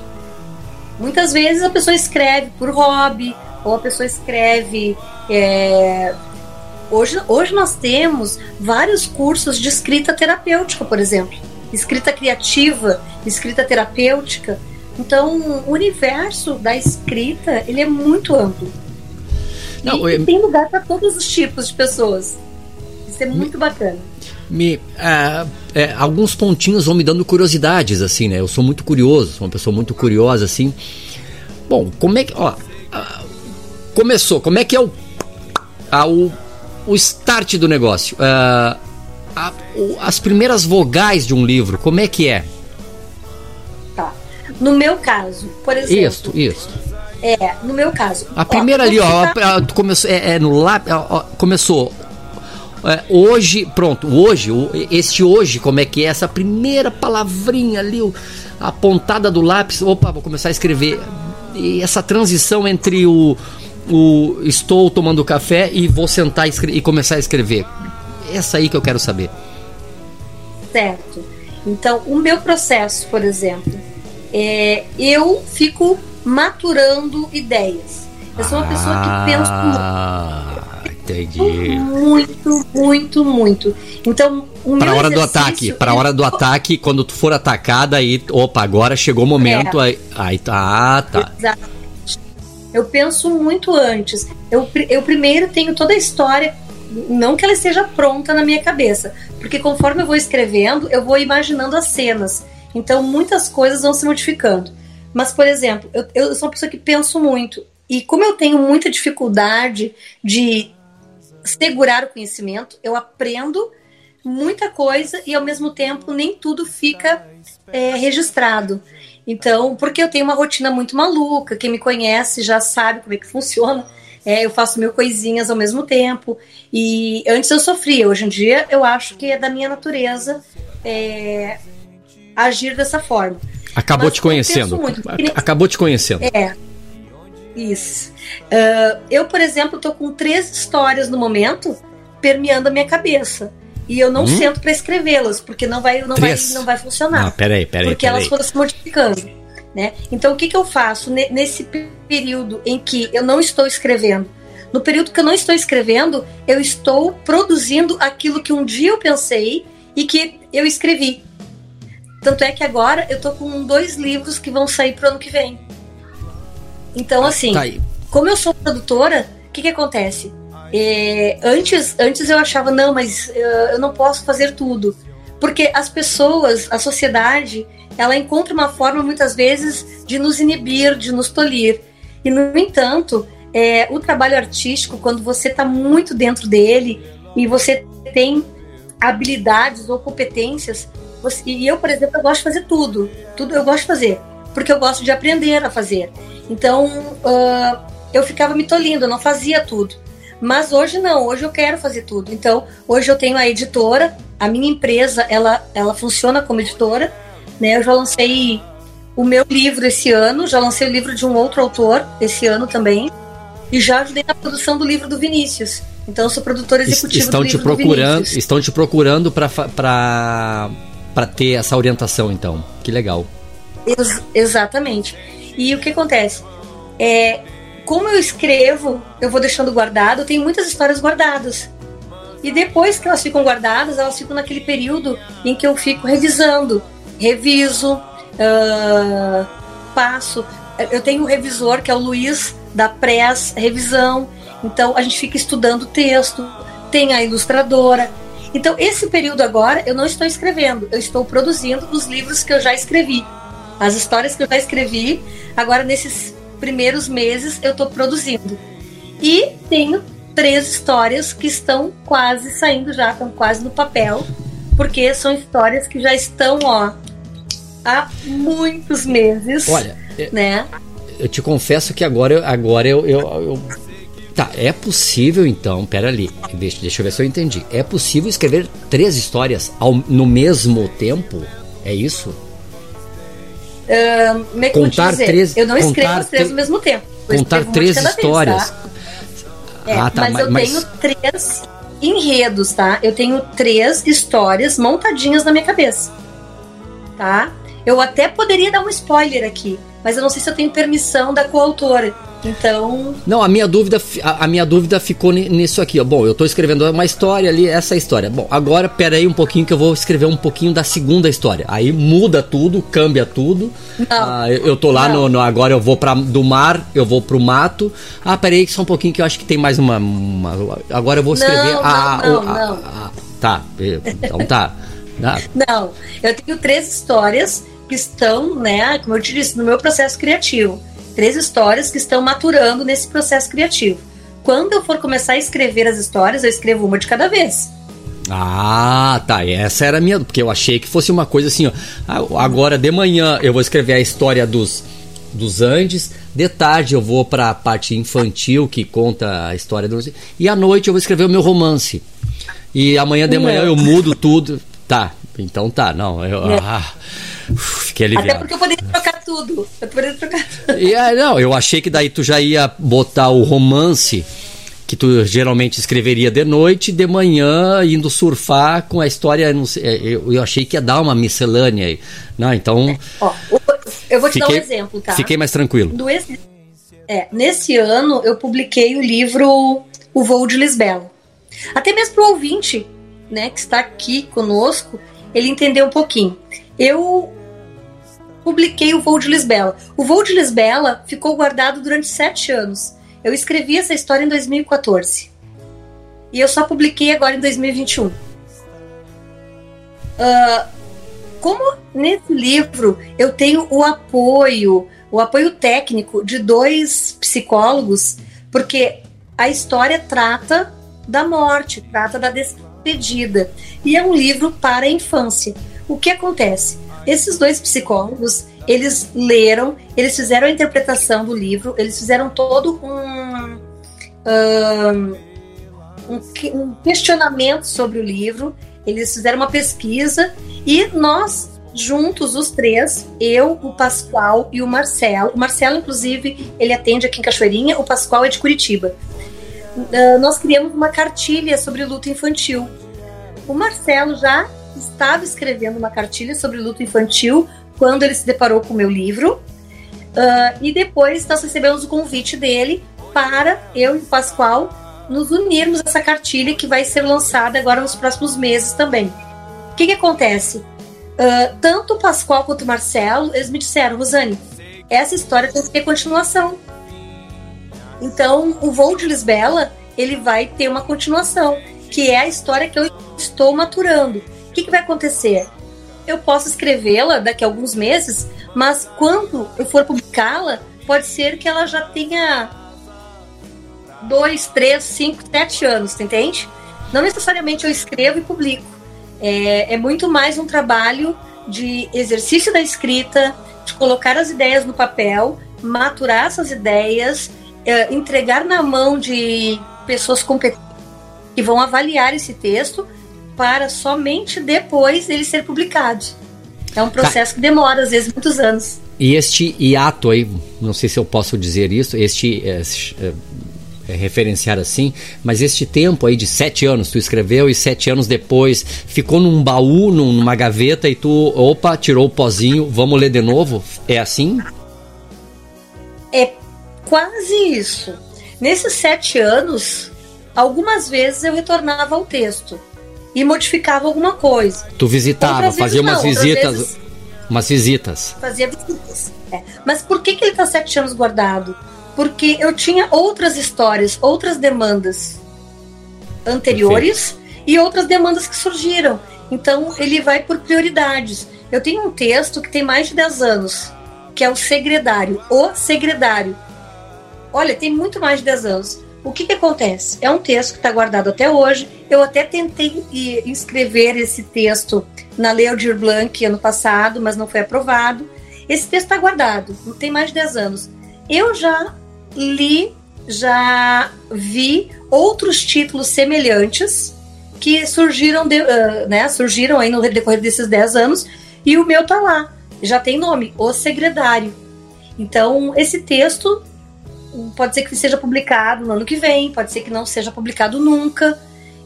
Muitas vezes a pessoa escreve por hobby ou a pessoa escreve. É... Hoje, hoje nós temos vários cursos de escrita terapêutica, por exemplo, escrita criativa, escrita terapêutica. Então, o universo da escrita, ele é muito amplo. Não, e eu... tem lugar para todos os tipos de pessoas. Isso é muito me, bacana. Me, uh, é, alguns pontinhos vão me dando curiosidades, assim, né? Eu sou muito curioso, sou uma pessoa muito curiosa, assim. Bom, como é que. Ó, uh, começou, como é que é o. Uh, o, o start do negócio? A, o, as primeiras vogais de um livro, como é que é? No meu caso, por exemplo. Isso, isso. É, no meu caso. A primeira ali, ó, tá... começou, é, é, no lápis, começou. É, hoje, pronto, hoje, este hoje, como é que é? Essa primeira palavrinha ali, a pontada do lápis, opa, vou começar a escrever. E essa transição entre o, o estou tomando café e vou sentar e, e começar a escrever. Essa aí que eu quero saber. Certo. Então, o meu processo, por exemplo, é, eu fico maturando ideias. Eu sou uma pessoa que pensa ah, entendi. muito, muito, muito. Então, o para hora do ataque, para hora do ataque, quando tu for atacada aí, opa, agora chegou o momento, é. aí, aí tá, tá. Exatamente. Eu penso muito antes. Eu, eu primeiro tenho toda a história, não que ela esteja pronta na minha cabeça, porque conforme eu vou escrevendo, eu vou imaginando as cenas. Então, muitas coisas vão se modificando. Mas, por exemplo, eu, eu sou uma pessoa que penso muito. E como eu tenho muita dificuldade de segurar o conhecimento, eu aprendo muita coisa e ao mesmo tempo nem tudo fica é, registrado. Então, porque eu tenho uma rotina muito maluca, quem me conhece já sabe como é que funciona. É, eu faço mil coisinhas ao mesmo tempo. E antes eu sofria, hoje em dia eu acho que é da minha natureza é, agir dessa forma. Acabou Mas te conhecendo. Muito, Acabou te conhecendo. É. Isso. Uh, eu, por exemplo, tô com três histórias no momento permeando a minha cabeça. E eu não hum? sento para escrevê-las, porque não vai, não vai, não vai funcionar. Ah, peraí, peraí. Porque peraí. elas foram se modificando. Né? Então, o que, que eu faço nesse período em que eu não estou escrevendo? No período que eu não estou escrevendo, eu estou produzindo aquilo que um dia eu pensei e que eu escrevi. Tanto é que agora eu tô com dois livros que vão sair pro ano que vem. Então, assim, Tá como eu sou produtora, o que, que acontece? É, antes, antes eu achava, não, mas eh, eu não posso fazer tudo. Porque as pessoas, a sociedade, ela encontra uma forma, muitas vezes, de nos inibir, de nos tolir. E, no entanto, é, o trabalho artístico, quando você está muito dentro dele e você tem habilidades ou competências, você- e eu, por exemplo, eu gosto de fazer tudo. Tudo eu gosto de fazer. Porque eu gosto de aprender a fazer. Então, ah, eu ficava me tolindo, eu não fazia tudo. Mas hoje não, hoje eu quero fazer tudo. Então, hoje eu tenho a editora, a minha empresa, ela, ela funciona como editora. Né? Eu já lancei o meu livro esse ano, já lancei o livro de um outro autor esse ano também. E já ajudei na produção do livro do Vinícius. Então, eu sou produtora executiva Estão do te livro do procurando, estão te procurando para para ter essa orientação, então. Que legal. Ex- exatamente. E o que acontece? É, como eu escrevo, eu vou deixando guardado, tenho muitas histórias guardadas. E depois que elas ficam guardadas, elas ficam naquele período em que eu fico revisando. Reviso, ah, passo. Eu tenho um revisor, que é o Luiz, da Press Revisão. Então a gente fica estudando o texto, tem a ilustradora. Então, esse período agora, eu não estou escrevendo, eu estou produzindo os livros que eu já escrevi. As histórias que eu já escrevi, agora nesses primeiros meses eu estou produzindo. E tenho três histórias que estão quase saindo já, estão quase no papel, porque são histórias que já estão, ó, há muitos meses, Olha, é- né? eu te confesso que agora, agora eu, eu, eu- Tá, é possível então, pera ali, deixa, eu ver se eu entendi. É possível escrever três histórias ao, no mesmo tempo? É isso? Te Contar dizer? três- eu não escrevo as três ao mesmo tempo. Contar três cada vez, histórias. tá? É, Ah, tá, mas, mas- eu mas- tenho três enredos, tá? Eu tenho três histórias montadinhas na minha cabeça, tá? Eu até poderia dar um spoiler aqui, mas eu não sei se eu tenho permissão da coautora. Então, Não, a minha dúvida, a, a minha dúvida ficou ni- nisso aqui. Ó. Bom, eu tô escrevendo uma história ali, essa é história. Bom, agora pera aí um pouquinho que eu vou escrever um pouquinho da segunda história. Aí muda tudo, cambia tudo. Ah, eu, eu tô lá Não. no, no- agora eu vou para do mar, eu vou pro mato. Ah, pera aí só um pouquinho que eu acho que tem mais uma, uma- agora eu vou escrever Não, a, não, não, a- não. a- tá, então tá. Ah, não, eu tenho três histórias que estão, né, como eu te disse, no meu processo criativo. Três histórias que estão maturando nesse processo criativo. Quando eu for começar a escrever as histórias, eu escrevo uma de cada vez. Ah, tá. Essa era a minha. Porque eu achei que fosse uma coisa assim, ó. ah, Agora de manhã eu vou escrever a história dos, dos Andes. De tarde eu vou pra parte infantil que conta a história dos. E à noite eu vou escrever o meu romance. E amanhã de manhã eu mudo tudo. Tá, então tá. Não, eu. Ah, uf, fiquei Até aliviado. porque eu poderia trocar tudo. Eu poderia trocar tudo. E, ah, não, eu achei que daí tu já ia botar o romance que tu geralmente escreveria de noite, de manhã indo surfar com a história. é, eu, eu achei que ia dar uma miscelânea aí. Não, então Ó, o- eu vou te dar um fiquei, exemplo, tá? fiquei mais tranquilo. Do esse- é, nesse ano eu publiquei o livro O Voo de Lisbela. Até mesmo para o ouvinte, né, que está aqui conosco, ele entender um pouquinho. Eu publiquei o Voo de Lisbela. O Voo de Lisbela ficou guardado durante sete anos. Eu escrevi essa história em 2014. E eu só publiquei agora em 2021. Ah, como nesse livro eu tenho o apoio, o apoio técnico de dois psicólogos, porque a história trata da morte, trata da despedida. E é um livro para a infância. O que acontece? Esses dois psicólogos, eles leram, eles fizeram a interpretação do livro, eles fizeram todo um, um, um questionamento sobre o livro, eles fizeram uma pesquisa e nós, juntos, os três, eu, o Pascoal e o Marcelo, o Marcelo, inclusive, ele atende aqui em Cachoeirinha, o Pascoal é de Curitiba. Ah, nós criamos uma cartilha sobre luto infantil. O Marcelo já estava escrevendo uma cartilha sobre luto infantil quando ele se deparou com o meu livro. Ah, e depois nós recebemos o convite dele para eu e o Pascoal nos unirmos a essa cartilha que vai ser lançada agora nos próximos meses também. O que, que acontece? Uh, tanto o Pascoal quanto o Marcelo, eles me disseram, Rosane, essa história tem que ter continuação. Então, o voo de Lisbela, ele vai ter uma continuação, que é a história que eu estou maturando. O que, que vai acontecer? Eu posso escrevê-la daqui a alguns meses, mas quando eu for publicá-la, pode ser que ela já tenha dois, três, cinco, sete anos, entende? Não necessariamente eu escrevo e publico. É, é muito mais um trabalho de exercício da escrita, de colocar as ideias no papel, maturar essas ideias, é, entregar na mão de pessoas competentes que vão avaliar esse texto para somente depois ele ser publicado. É um processo tá. que demora, às vezes, muitos anos. E este hiato aí, não sei se eu posso dizer isso, este é, é, é, referenciar assim, mas este tempo aí de sete anos, tu escreveu e sete anos depois ficou num baú, numa gaveta e tu, opa, tirou o pozinho, vamos ler de novo? É assim? É quase isso. Nesses sete anos, algumas vezes eu retornava ao texto e modificava alguma coisa. Tu visitava, fazia umas não, visitas. Vezes, umas visitas. Fazia visitas. É. Mas por que, que ele está sete anos guardado? Porque eu tinha outras histórias, outras demandas anteriores Perfeito. e outras demandas que surgiram. Então ele vai por prioridades. Eu tenho um texto que tem mais de 10 anos, que é o Segredário. O Segredário. Olha, tem muito mais de 10 anos. O que, que acontece? É um texto que está guardado até hoje. Eu até tentei inscrever esse texto na Lei Aldir Blanc ano passado, mas não foi aprovado. Esse texto está guardado, tem mais de 10 anos. Eu já li, já vi outros títulos semelhantes que surgiram, de, uh, né, surgiram aí no decorrer desses 10 anos, e o meu tá lá. Já tem nome, O Segredário. Então, esse texto pode ser que seja publicado no ano que vem, pode ser que não seja publicado nunca.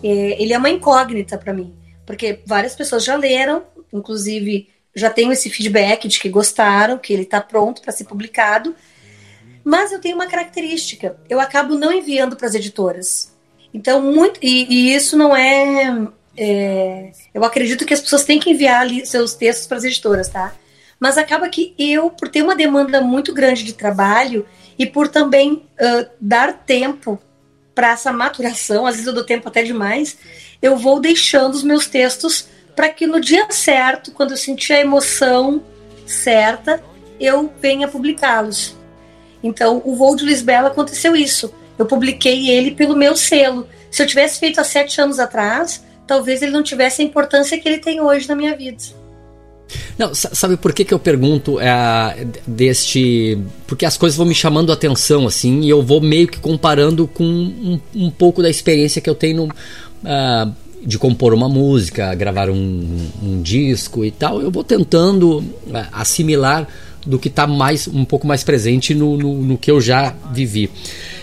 É, ele é uma incógnita para mim, porque várias pessoas já leram, inclusive já tenho esse feedback de que gostaram, que ele está pronto para ser publicado. Mas eu tenho uma característica, eu acabo não enviando para as editoras. Então, muito. E, e isso não é, é, Eu acredito que as pessoas têm que enviar ali seus textos para as editoras, tá? Mas acaba que eu, por ter uma demanda muito grande de trabalho, e por também uh, dar tempo para essa maturação, às vezes eu dou tempo até demais, eu vou deixando os meus textos para que no dia certo, quando eu sentir a emoção certa, eu venha publicá-los. Então, o voo de Lisbela aconteceu isso. Eu publiquei ele pelo meu selo. Se eu tivesse feito há sete anos atrás, talvez ele não tivesse a importância que ele tem hoje na minha vida. Não, sabe por que, que eu pergunto é, deste. Porque as coisas vão me chamando a atenção, assim, e eu vou meio que comparando com um, um pouco da experiência que eu tenho uh, de compor uma música, gravar um, um, disco e tal. Eu vou tentando uh, assimilar do que está mais um pouco mais presente no, no, no, que eu já vivi.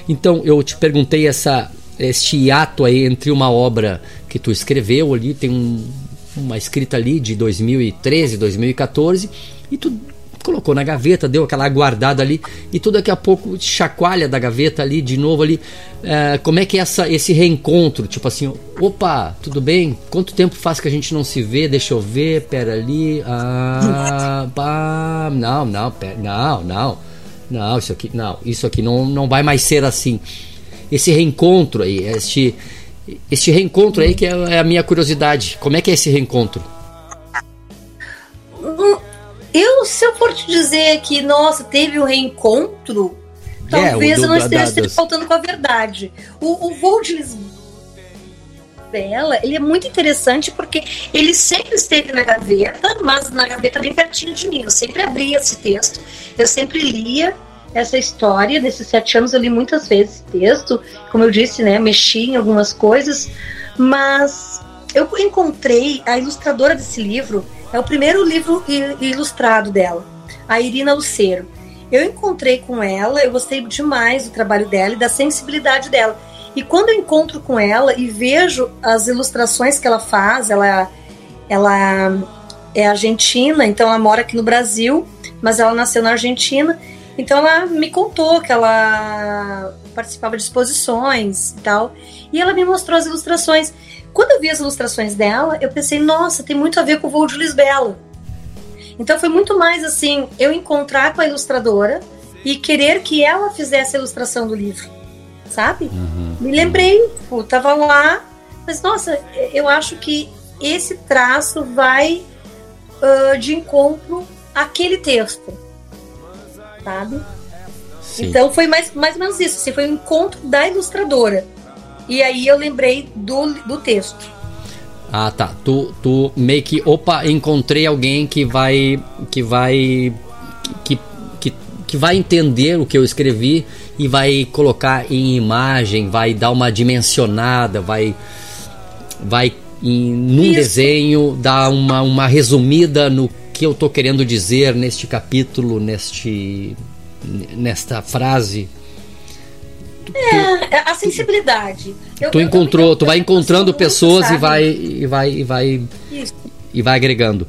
Então eu te perguntei essa este hiato aí entre uma obra que tu escreveu ali tem um uma escrita ali de 2013, 2014, e tu colocou na gaveta, deu aquela guardada ali, e tu daqui a pouco chacoalha da gaveta ali de novo ali. É, como é que é essa, esse reencontro? Tipo assim, opa, tudo bem? Quanto tempo faz que a gente não se vê? Deixa eu ver, pera ali. Ah, pá, não, não, pera, não, não. Não, isso aqui, não, isso aqui não, não vai mais ser assim. Esse reencontro aí, este este reencontro aí que é, é a minha curiosidade. Como é que é esse reencontro? Hum, eu, se eu for te dizer que, nossa, teve um reencontro, é, talvez eu não esteja faltando com a verdade. O, o voo de Lisboa, ele é muito interessante porque ele sempre esteve na gaveta, mas na gaveta bem pertinho de mim. Eu sempre abria esse texto, eu sempre lia essa história. Nesses sete anos eu li muitas vezes texto, como eu disse, né? Mexi em algumas coisas, mas eu encontrei a ilustradora desse livro, é o primeiro livro ilustrado dela, a Irina Lucero. Eu encontrei com ela, eu gostei demais do trabalho dela e da sensibilidade dela. E quando eu encontro com ela e vejo as ilustrações que ela faz, ela, ela é argentina, então ela mora aqui no Brasil, mas ela nasceu na Argentina então ela me contou que ela participava de exposições e tal. E ela me mostrou as ilustrações. Quando eu vi as ilustrações dela, eu pensei, nossa, tem muito a ver com o voo de Lisbela. Então foi muito mais assim, eu encontrar com a ilustradora e querer que ela fizesse a ilustração do livro, sabe? Uhum. Me lembrei, pô, tava lá, mas nossa, eu acho que esse traço vai uh, de encontro àquele texto, sabe? Sim. Então foi mais, mais ou menos isso, assim, foi um encontro da ilustradora. E aí eu lembrei do, do texto. Ah, tá. Tu, tu meio que, opa, encontrei alguém que vai que vai que, que, que vai entender o que eu escrevi e vai colocar em imagem, vai dar uma dimensionada, vai vai em, num Isso. desenho dar uma, uma resumida no que eu tô querendo dizer neste capítulo, neste nesta frase. É, a sensibilidade. Eu, tu encontrou, tu vai encontrando pessoas e vai e vai e vai Isso. e vai agregando.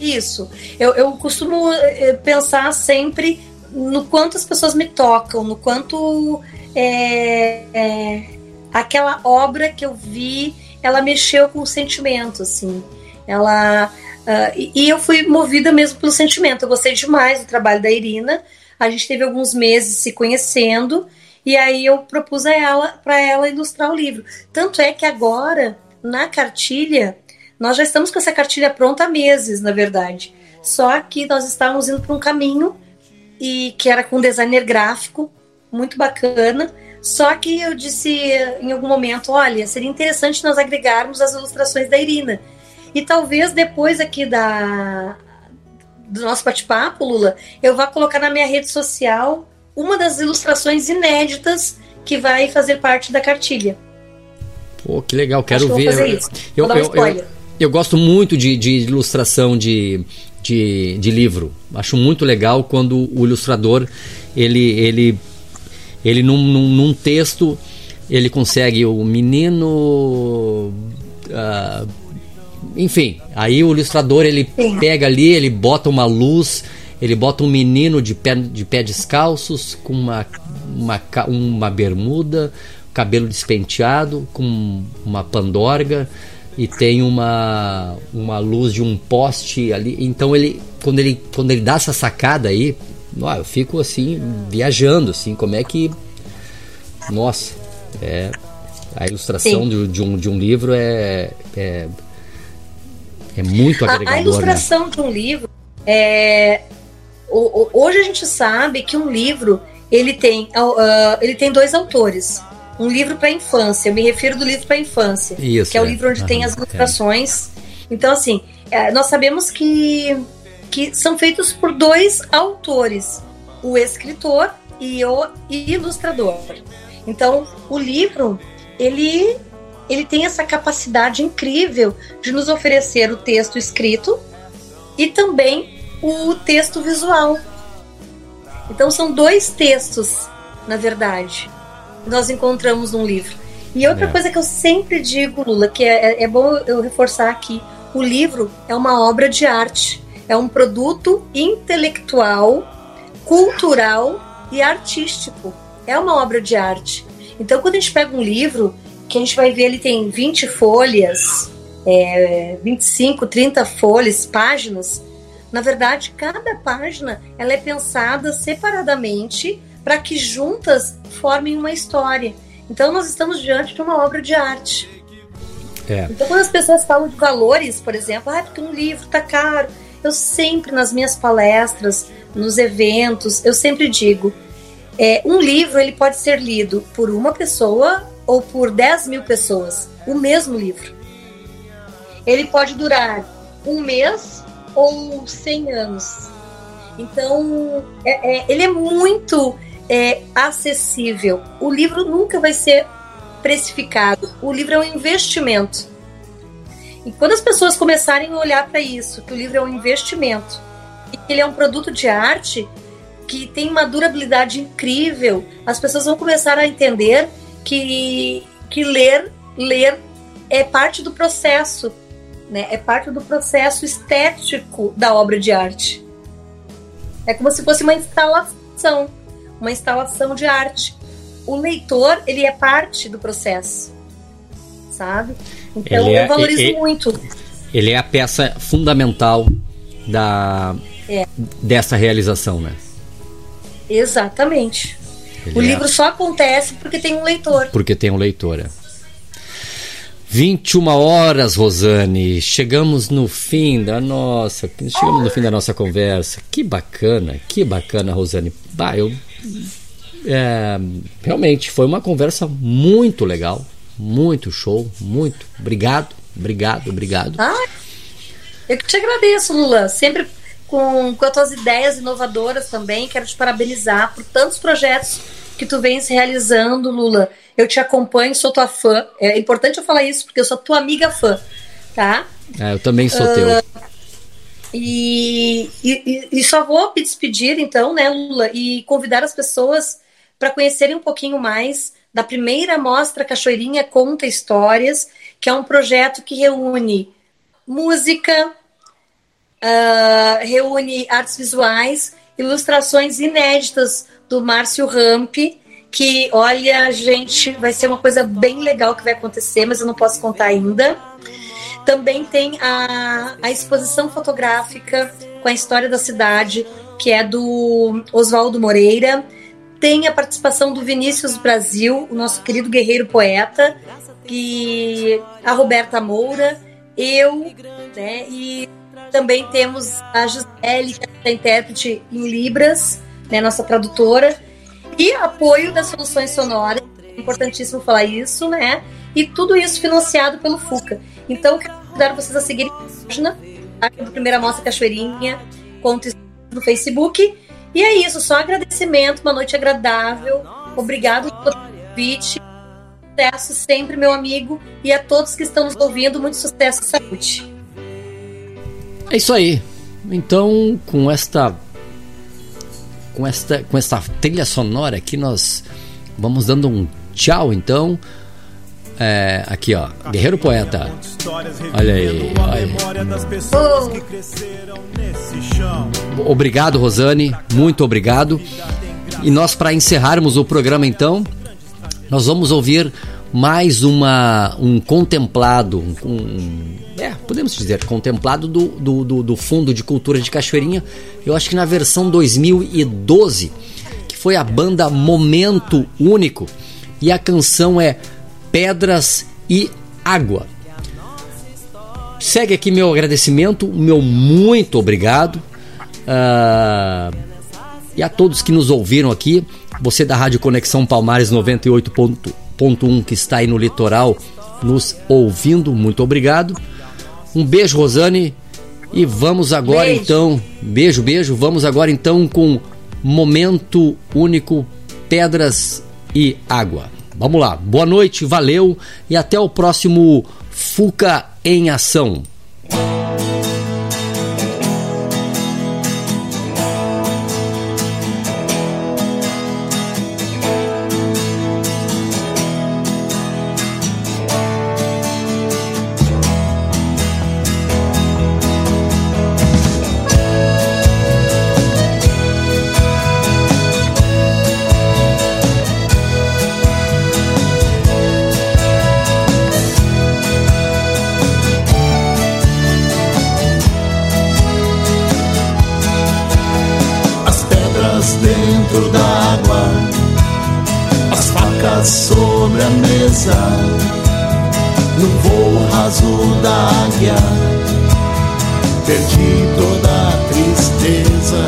Isso. Eu, eu costumo eh, pensar sempre no quanto as pessoas me tocam, no quanto é, é, aquela obra que eu vi, ela mexeu com o sentimento, assim. Ela uh, e, e eu fui movida mesmo pelo sentimento. Eu gostei demais do trabalho da Irina. A gente teve alguns meses se conhecendo e aí eu propus a ela para ela ilustrar o livro. Tanto é que agora na cartilha nós já estamos com essa cartilha pronta há meses, na verdade. Só que nós estávamos indo para um caminho e que era com designer gráfico muito bacana. Só que eu disse em algum momento, olha, seria interessante nós agregarmos as ilustrações da Irina. E talvez depois aqui da do nosso bate-papo, Lula, eu vou colocar na minha rede social uma das ilustrações inéditas que vai fazer parte da cartilha. Pô, que legal, quero que ver. Eu, eu, eu, eu, eu, gosto muito de, de ilustração de, de, de, livro. Acho muito legal quando o ilustrador ele, ele, ele num, num, num texto ele consegue o menino. Uh, enfim, aí o ilustrador ele Sim. pega ali, ele bota uma luz, ele bota um menino de pé, de pé descalços, com uma, uma, uma bermuda, cabelo despenteado, com uma pandorga e tem uma, uma luz de um poste ali. Então ele quando ele quando ele dá essa sacada aí, ó, eu fico assim viajando assim, como é que nossa, é a ilustração de, de, um, de um livro é, é é muito agregador. A, a ilustração né? de um livro é hoje a gente sabe que um livro ele tem uh, ele tem dois autores um livro para infância eu me refiro do livro para infância Isso, que é, é, o livro onde uhum, tem as ilustrações é. então assim é, nós sabemos que que são feitos por dois autores o escritor e o ilustrador então o livro ele ele tem essa capacidade incrível de nos oferecer o texto escrito e também o texto visual. Então são dois textos, na verdade, que nós encontramos num livro. E outra é. coisa que eu sempre digo, Lula, que é, é bom eu reforçar aqui: o livro é uma obra de arte, é um produto intelectual, cultural e artístico. É uma obra de arte. Então, quando a gente pega um livro, que a gente vai ver ele tem 20 folhas, é, 25, 30 folhas, páginas. Na verdade, cada página ela é pensada separadamente para que juntas formem uma história. Então nós estamos diante de uma obra de arte. É. Então quando as pessoas falam de valores, por exemplo, ah, porque um livro está caro, eu sempre nas minhas palestras, nos eventos, eu sempre digo, é, um livro ele pode ser lido por uma pessoa ou por 10 mil pessoas o mesmo livro. Ele pode durar um mês ou 100 anos. Então, é, é, ele é muito é, acessível. O livro nunca vai ser precificado. O livro é um investimento. E quando as pessoas começarem a olhar para isso, que o livro é um investimento, e que ele é um produto de arte que tem uma durabilidade incrível, as pessoas vão começar a entender que, que ler, ler é parte do processo, né? É parte do processo estético da obra de arte. É como se fosse uma instalação, uma instalação de arte. O leitor, ele é parte do processo, sabe? Então é- eu valorizo ele- muito. Ele é a peça fundamental da É. dessa realização, né? Exatamente. Ele O é- livro só acontece porque tem um leitor. Porque tem um leitor. é. 21 horas, Rosane. Chegamos no fim da nossa. Chegamos no fim da nossa conversa. Que bacana, que bacana, Rosane. Bah, eu. é, realmente foi uma conversa muito legal. Muito show. Muito. Obrigado, obrigado, obrigado. Ah, eu que te agradeço, Lula. Sempre com, com as tuas ideias inovadoras também. Quero te parabenizar por tantos projetos que tu vens realizando, Lula. Eu te acompanho, sou tua fã. É importante eu falar isso, porque eu sou tua amiga fã, tá? É, eu também sou teu. E, e, e só vou me despedir, então, né, Lula, e convidar as pessoas para conhecerem um pouquinho mais da primeira mostra Cachoeirinha Conta Histórias, que é um projeto que reúne música, ah, reúne artes visuais, ilustrações inéditas do Márcio Ramp, que, olha, gente, vai ser uma coisa bem legal que vai acontecer, mas eu não posso contar ainda. Também tem a, a exposição fotográfica com a história da cidade, que é do Oswaldo Moreira. Tem a participação do Vinícius Brasil, o nosso querido guerreiro poeta, e a Roberta Moura, eu, né? E também temos a Gisele, que é a intérprete em Libras, né, nossa tradutora, e apoio das soluções sonoras. Importantíssimo falar isso, né? E tudo isso financiado pelo FUCA. Então, quero convidar vocês a seguirem a página tá? do Primeira Mostra Cachoeirinha, conto no Facebook. E é isso, só agradecimento, uma noite agradável. Obrigado pelo convite. Sucesso sempre, meu amigo. E a todos que estão nos ouvindo, muito sucesso e saúde. É isso aí. Então, com esta com esta com esta trilha sonora aqui nós vamos dando um tchau então. É, aqui ó, Guerreiro Poeta. Olha aí, olha. Obrigado, Rosane. Muito obrigado. E nós, para encerrarmos o programa, então, nós vamos ouvir mais uma um contemplado, um, é, podemos dizer, contemplado do, do, do, do Fundo de Cultura de Cachoeirinha. Eu acho que na versão 2012, que foi a banda Momento Único. E a canção é Pedras e Água. Segue aqui meu agradecimento, meu muito obrigado. Ah, e a todos que nos ouviram aqui, você da Rádio Conexão Palmares 98.1 que está aí no litoral nos ouvindo, muito obrigado. Um beijo, Rosane. E vamos agora Beijo. então, beijo, beijo. Vamos agora então com Momento Único Pedras e Água. Vamos lá. Boa noite, valeu e até o próximo Fuca em Ação. A mesa, no voo raso da águia, perdi toda a tristeza,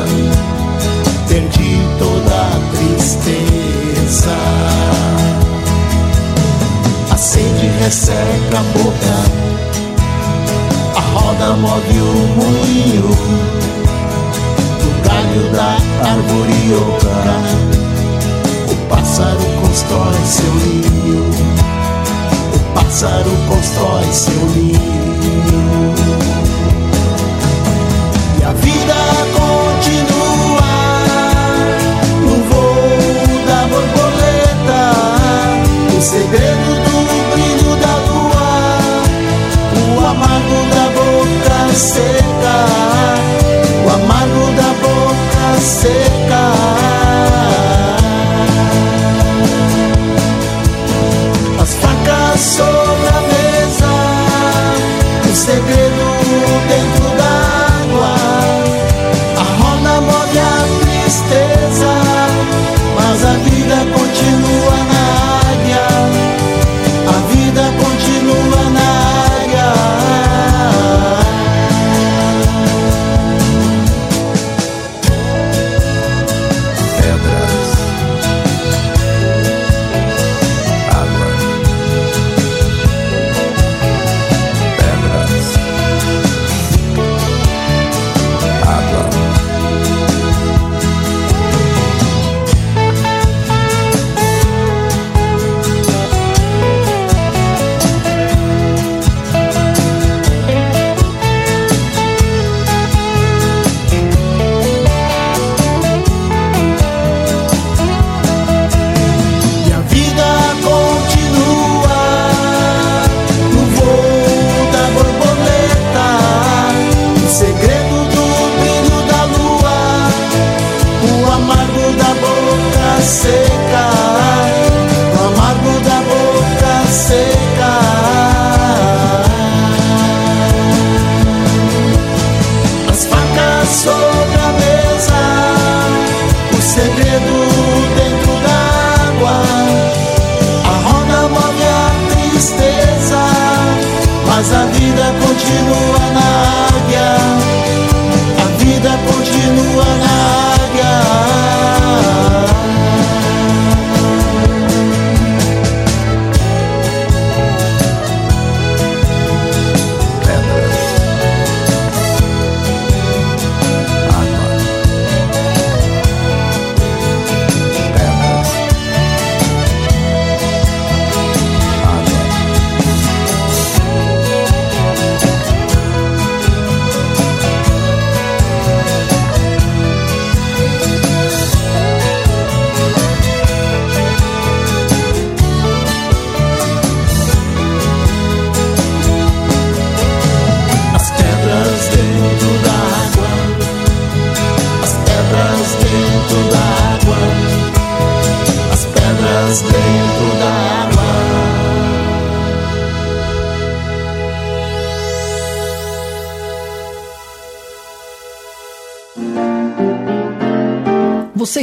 perdi toda a tristeza. A sede resseca a boca, a roda move o moinho do galho da árvore oca. O pássaro constrói seu ninho, o pássaro constrói seu ninho. E a vida continua no voo da borboleta, o segredo do brilho da lua, o amargo da boca seca, o amargo da boca seca.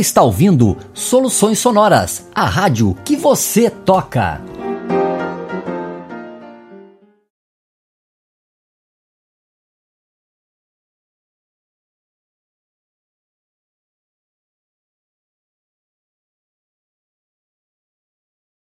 Está ouvindo Soluções Sonoras, a rádio que você toca.